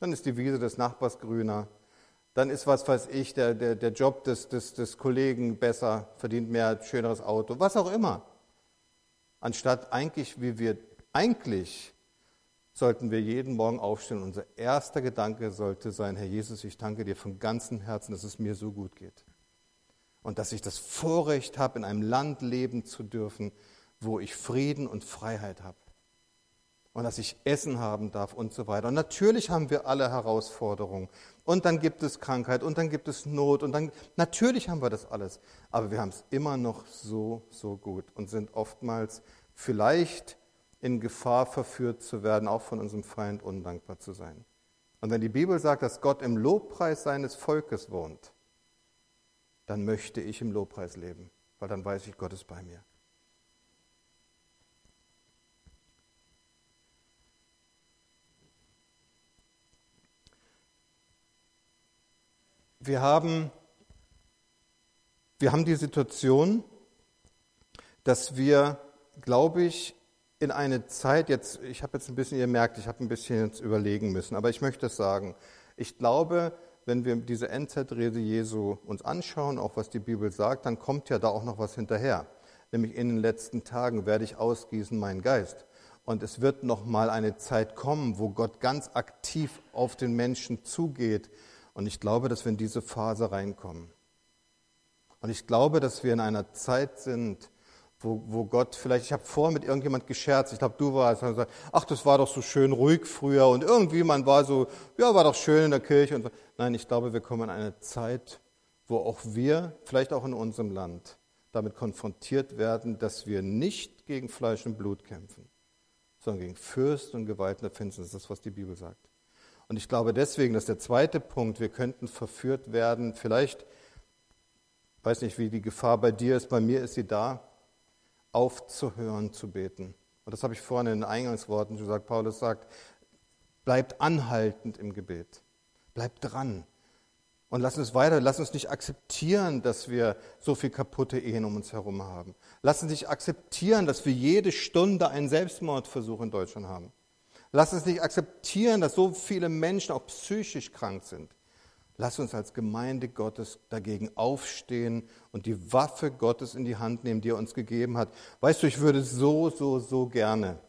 Dann ist die Wiese des Nachbars grüner, dann ist, was weiß ich, der, der, der Job des, des, des Kollegen besser, verdient mehr, schöneres Auto, was auch immer. Anstatt eigentlich, wie wir, eigentlich sollten wir jeden Morgen aufstehen. Unser erster Gedanke sollte sein, Herr Jesus, ich danke dir von ganzem Herzen, dass es mir so gut geht. Und dass ich das Vorrecht habe, in einem Land leben zu dürfen, wo ich Frieden und Freiheit habe und dass ich Essen haben darf und so weiter. Und natürlich haben wir alle Herausforderungen. Und dann gibt es Krankheit und dann gibt es Not und dann natürlich haben wir das alles. Aber wir haben es immer noch so, so gut und sind oftmals vielleicht in Gefahr verführt zu werden, auch von unserem Feind undankbar zu sein. Und wenn die Bibel sagt, dass Gott im Lobpreis seines Volkes wohnt, dann möchte ich im Lobpreis leben, weil dann weiß ich, Gott ist bei mir. Wir haben, wir haben die Situation, dass wir, glaube ich, in eine Zeit, jetzt, ich habe jetzt ein bisschen, ihr merkt, ich habe ein bisschen jetzt überlegen müssen, aber ich möchte es sagen. Ich glaube, wenn wir diese Endzeitrede Jesu uns anschauen, auch was die Bibel sagt, dann kommt ja da auch noch was hinterher. Nämlich in den letzten Tagen werde ich ausgießen meinen Geist. Und es wird noch mal eine Zeit kommen, wo Gott ganz aktiv auf den Menschen zugeht und ich glaube, dass wir in diese Phase reinkommen. Und ich glaube, dass wir in einer Zeit sind, wo, wo Gott vielleicht, ich habe vor mit irgendjemand gescherzt, ich glaube, du warst, und gesagt, ach, das war doch so schön ruhig früher und irgendwie man war so, ja, war doch schön in der Kirche. Und. Nein, ich glaube, wir kommen in eine Zeit, wo auch wir, vielleicht auch in unserem Land, damit konfrontiert werden, dass wir nicht gegen Fleisch und Blut kämpfen, sondern gegen Fürst und Gewalten der Finsternis. Das ist das, was die Bibel sagt. Und ich glaube deswegen, dass der zweite Punkt, wir könnten verführt werden, vielleicht, weiß nicht, wie die Gefahr bei dir ist, bei mir ist sie da, aufzuhören zu beten. Und das habe ich vorhin in den Eingangsworten gesagt. Paulus sagt, bleibt anhaltend im Gebet. Bleibt dran. Und lass uns weiter, lass uns nicht akzeptieren, dass wir so viel kaputte Ehen um uns herum haben. Lass uns nicht akzeptieren, dass wir jede Stunde einen Selbstmordversuch in Deutschland haben. Lass uns nicht akzeptieren, dass so viele Menschen auch psychisch krank sind. Lass uns als Gemeinde Gottes dagegen aufstehen und die Waffe Gottes in die Hand nehmen, die er uns gegeben hat. Weißt du, ich würde so, so, so gerne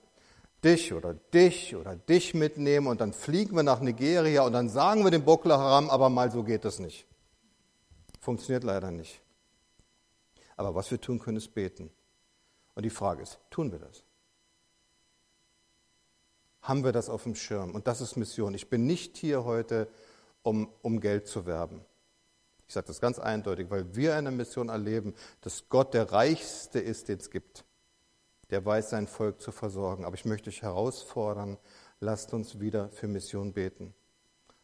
dich oder dich oder dich mitnehmen und dann fliegen wir nach Nigeria und dann sagen wir dem Boko Haram, aber mal so geht das nicht. Funktioniert leider nicht. Aber was wir tun können, ist beten. Und die Frage ist, tun wir das? Haben wir das auf dem Schirm? Und das ist Mission. Ich bin nicht hier heute, um, um Geld zu werben. Ich sage das ganz eindeutig, weil wir eine Mission erleben, dass Gott der Reichste ist, den es gibt der weiß, sein Volk zu versorgen. Aber ich möchte euch herausfordern, lasst uns wieder für Mission beten.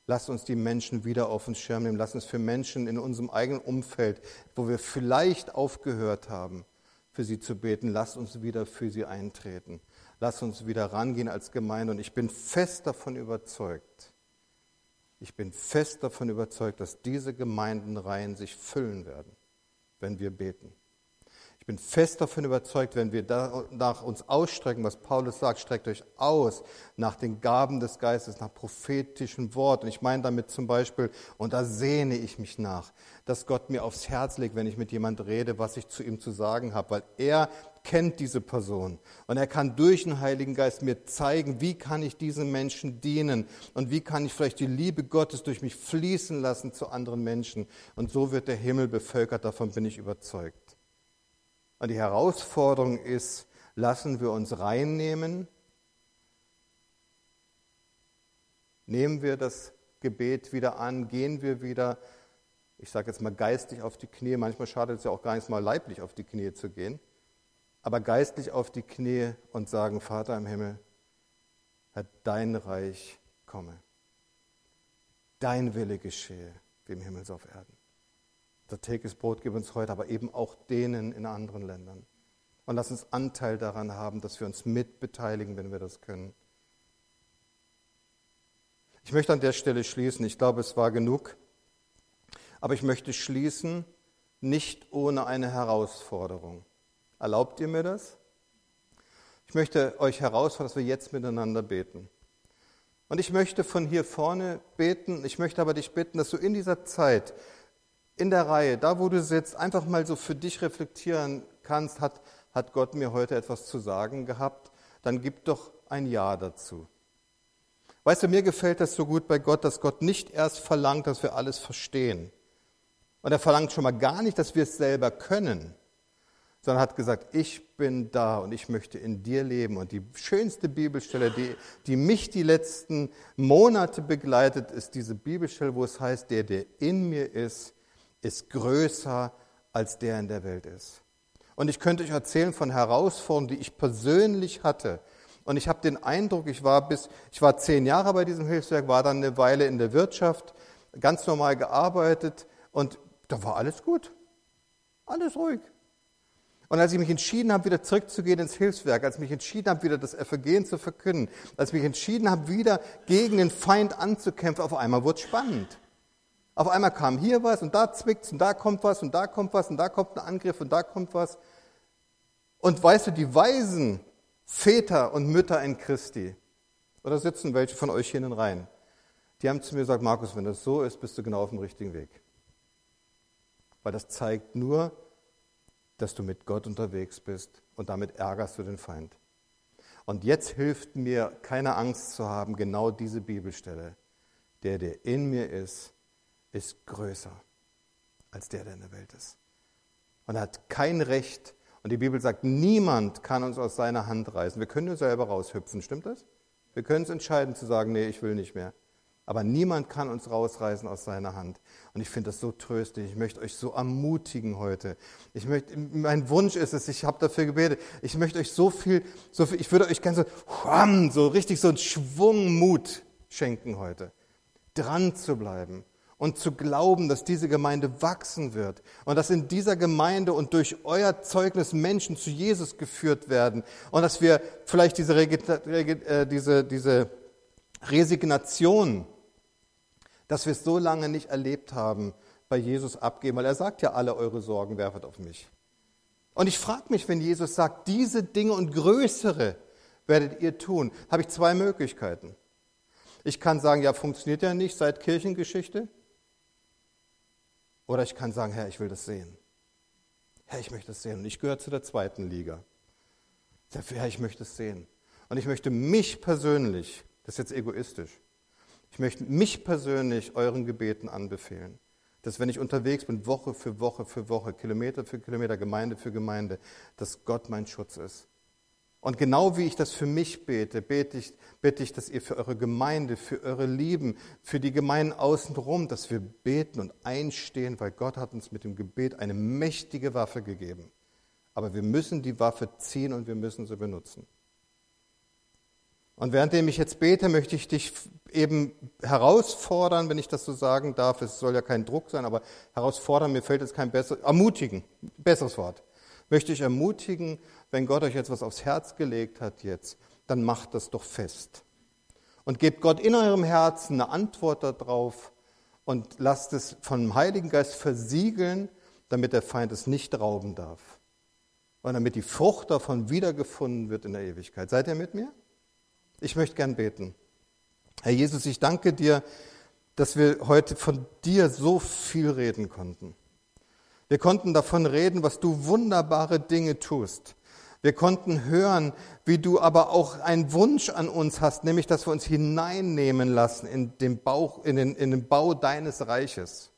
Lasst uns die Menschen wieder auf den Schirm nehmen. Lasst uns für Menschen in unserem eigenen Umfeld, wo wir vielleicht aufgehört haben, für sie zu beten, lasst uns wieder für sie eintreten. Lasst uns wieder rangehen als Gemeinde. Und ich bin fest davon überzeugt, ich bin fest davon überzeugt, dass diese Gemeindenreihen sich füllen werden, wenn wir beten. Ich bin fest davon überzeugt, wenn wir nach uns ausstrecken, was Paulus sagt, streckt euch aus nach den Gaben des Geistes, nach prophetischen Worten. Ich meine damit zum Beispiel, und da sehne ich mich nach, dass Gott mir aufs Herz legt, wenn ich mit jemand rede, was ich zu ihm zu sagen habe, weil er kennt diese Person und er kann durch den Heiligen Geist mir zeigen, wie kann ich diesen Menschen dienen und wie kann ich vielleicht die Liebe Gottes durch mich fließen lassen zu anderen Menschen. Und so wird der Himmel bevölkert, davon bin ich überzeugt. Und die Herausforderung ist, lassen wir uns reinnehmen? Nehmen wir das Gebet wieder an? Gehen wir wieder, ich sage jetzt mal geistlich auf die Knie? Manchmal schadet es ja auch gar nicht mal leiblich auf die Knie zu gehen. Aber geistlich auf die Knie und sagen, Vater im Himmel, Herr, dein Reich komme. Dein Wille geschehe, wie im Himmel so auf Erden. Das tägliches Brot gib uns heute, aber eben auch denen in anderen Ländern. Und lass uns Anteil daran haben, dass wir uns mitbeteiligen, wenn wir das können. Ich möchte an der Stelle schließen. Ich glaube, es war genug. Aber ich möchte schließen, nicht ohne eine Herausforderung. Erlaubt ihr mir das? Ich möchte euch herausfordern, dass wir jetzt miteinander beten. Und ich möchte von hier vorne beten. Ich möchte aber dich bitten, dass du in dieser Zeit in der Reihe, da wo du sitzt, einfach mal so für dich reflektieren kannst, hat, hat Gott mir heute etwas zu sagen gehabt, dann gib doch ein Ja dazu. Weißt du, mir gefällt das so gut bei Gott, dass Gott nicht erst verlangt, dass wir alles verstehen. Und er verlangt schon mal gar nicht, dass wir es selber können, sondern hat gesagt, ich bin da und ich möchte in dir leben. Und die schönste Bibelstelle, die, die mich die letzten Monate begleitet, ist diese Bibelstelle, wo es heißt, der, der in mir ist, ist größer als der in der Welt ist. Und ich könnte euch erzählen von Herausforderungen, die ich persönlich hatte. Und ich habe den Eindruck, ich war bis, ich war zehn Jahre bei diesem Hilfswerk, war dann eine Weile in der Wirtschaft, ganz normal gearbeitet und da war alles gut. Alles ruhig. Und als ich mich entschieden habe, wieder zurückzugehen ins Hilfswerk, als ich mich entschieden habe, wieder das Evangelium zu verkünden, als ich mich entschieden habe, wieder gegen den Feind anzukämpfen, auf einmal wurde es spannend. Auf einmal kam hier was und da zwickt's und da kommt was und da kommt was und da kommt ein Angriff und da kommt was. Und weißt du, die weisen Väter und Mütter in Christi, oder sitzen welche von euch hier in den Reihen, die haben zu mir gesagt, Markus, wenn das so ist, bist du genau auf dem richtigen Weg. Weil das zeigt nur, dass du mit Gott unterwegs bist und damit ärgerst du den Feind. Und jetzt hilft mir, keine Angst zu haben, genau diese Bibelstelle. Der, der in mir ist, ist größer als der, der in der Welt ist. Und er hat kein Recht. Und die Bibel sagt, niemand kann uns aus seiner Hand reißen. Wir können nur selber raushüpfen, stimmt das? Wir können uns entscheiden zu sagen, nee, ich will nicht mehr. Aber niemand kann uns rausreißen aus seiner Hand. Und ich finde das so tröstlich. Ich möchte euch so ermutigen heute. Ich möchte, mein Wunsch ist es, ich habe dafür gebetet, ich möchte euch so viel, so viel, ich würde euch gerne so, so richtig so einen Schwung Mut schenken heute. Dran zu bleiben und zu glauben, dass diese Gemeinde wachsen wird und dass in dieser Gemeinde und durch euer Zeugnis Menschen zu Jesus geführt werden und dass wir vielleicht diese, äh, diese, diese Resignation, dass wir es so lange nicht erlebt haben, bei Jesus abgeben, weil er sagt ja, alle eure Sorgen werfet auf mich. Und ich frage mich, wenn Jesus sagt, diese Dinge und größere werdet ihr tun, habe ich zwei Möglichkeiten. Ich kann sagen, ja, funktioniert ja nicht seit Kirchengeschichte. Oder ich kann sagen, Herr, ich will das sehen. Herr, ich möchte es sehen. Und ich gehöre zu der zweiten Liga. Herr, ich möchte es sehen. Und ich möchte mich persönlich, das ist jetzt egoistisch, ich möchte mich persönlich euren Gebeten anbefehlen. Dass wenn ich unterwegs bin, Woche für Woche für Woche, Kilometer für Kilometer, Gemeinde für Gemeinde, dass Gott mein Schutz ist. Und genau wie ich das für mich bete, bete ich, bete ich, dass ihr für eure Gemeinde, für eure Lieben, für die Gemeinden außenrum, dass wir beten und einstehen, weil Gott hat uns mit dem Gebet eine mächtige Waffe gegeben. Aber wir müssen die Waffe ziehen und wir müssen sie benutzen. Und währenddem ich jetzt bete, möchte ich dich eben herausfordern, wenn ich das so sagen darf. Es soll ja kein Druck sein, aber herausfordern, mir fällt jetzt kein besseres, ermutigen, besseres Wort. Möchte ich ermutigen, wenn Gott euch etwas aufs Herz gelegt hat jetzt, dann macht das doch fest. Und gebt Gott in eurem Herzen eine Antwort darauf und lasst es vom Heiligen Geist versiegeln, damit der Feind es nicht rauben darf. Und damit die Frucht davon wiedergefunden wird in der Ewigkeit. Seid ihr mit mir? Ich möchte gern beten. Herr Jesus, ich danke dir, dass wir heute von dir so viel reden konnten. Wir konnten davon reden, was du wunderbare Dinge tust. Wir konnten hören, wie du aber auch einen Wunsch an uns hast, nämlich dass wir uns hineinnehmen lassen in den, Bauch, in den, in den Bau deines Reiches.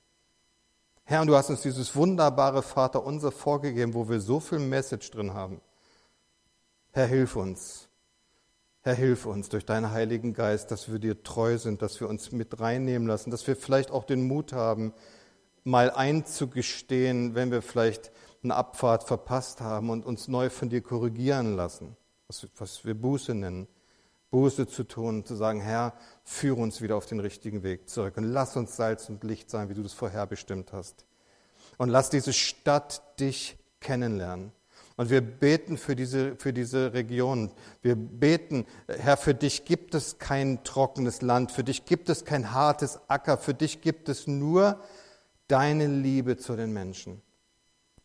Herr, und du hast uns dieses wunderbare Vater unser vorgegeben, wo wir so viel Message drin haben. Herr, hilf uns. Herr, hilf uns durch deinen Heiligen Geist, dass wir dir treu sind, dass wir uns mit reinnehmen lassen, dass wir vielleicht auch den Mut haben, mal einzugestehen, wenn wir vielleicht eine Abfahrt verpasst haben und uns neu von dir korrigieren lassen, was, wir Buße nennen. Buße zu tun, zu sagen, Herr, führe uns wieder auf den richtigen Weg zurück und lass uns Salz und Licht sein, wie du das vorher bestimmt hast. Und lass diese Stadt dich kennenlernen. Und wir beten für diese, für diese Region. Wir beten, Herr, für dich gibt es kein trockenes Land, für dich gibt es kein hartes Acker, für dich gibt es nur deine Liebe zu den Menschen.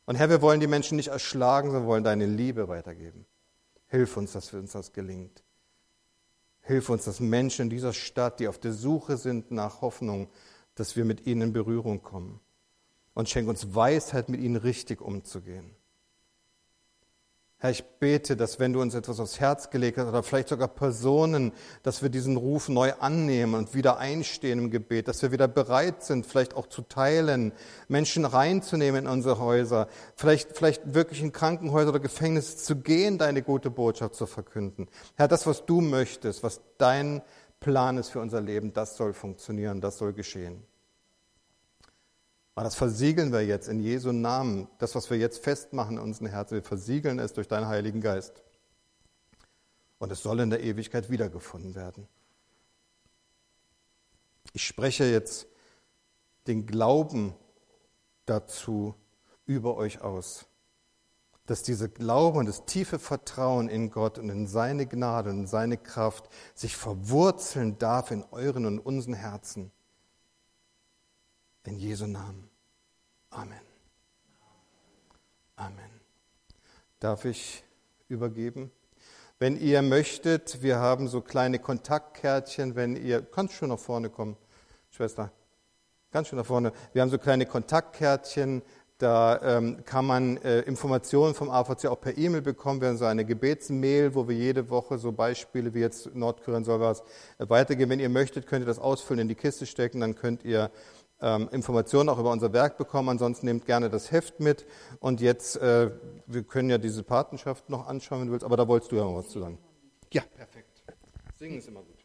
Und Herr, wir wollen die Menschen nicht erschlagen, sondern wollen deine Liebe weitergeben. Hilf uns, dass uns das gelingt. Hilf uns, dass Menschen in dieser Stadt, die auf der Suche sind nach Hoffnung, dass wir mit ihnen in Berührung kommen. Und schenk uns Weisheit, mit ihnen richtig umzugehen. Herr, ich bete, dass wenn du uns etwas aufs Herz gelegt hast oder vielleicht sogar Personen, dass wir diesen Ruf neu annehmen und wieder einstehen im Gebet, dass wir wieder bereit sind, vielleicht auch zu teilen, Menschen reinzunehmen in unsere Häuser, vielleicht, vielleicht wirklich in Krankenhäuser oder Gefängnisse zu gehen, deine gute Botschaft zu verkünden. Herr, das, was du möchtest, was dein Plan ist für unser Leben, das soll funktionieren, das soll geschehen. Aber das versiegeln wir jetzt in Jesu Namen. Das, was wir jetzt festmachen in unseren Herzen, wir versiegeln es durch deinen Heiligen Geist. Und es soll in der Ewigkeit wiedergefunden werden. Ich spreche jetzt den Glauben dazu über euch aus, dass dieser Glaube und das tiefe Vertrauen in Gott und in seine Gnade und in seine Kraft sich verwurzeln darf in euren und unseren Herzen. In Jesu Namen. Amen. Amen. Darf ich übergeben? Wenn ihr möchtet, wir haben so kleine Kontaktkärtchen, wenn ihr, kannst schon nach vorne kommen, Schwester, ganz schön nach vorne. Wir haben so kleine Kontaktkärtchen, da ähm, kann man äh, Informationen vom AVC auch per E-Mail bekommen. Wir haben so eine Gebetsmail, wo wir jede Woche so Beispiele wie jetzt Nordkorea soll was äh, weitergeben. Wenn ihr möchtet, könnt ihr das ausfüllen, in die Kiste stecken, dann könnt ihr ähm, Informationen auch über unser Werk bekommen. Ansonsten nehmt gerne das Heft mit. Und jetzt, äh, wir können ja diese Patenschaft noch anschauen, wenn du willst, aber da wolltest du ja mal was zu sagen. Ja, perfekt. Singen ist immer gut.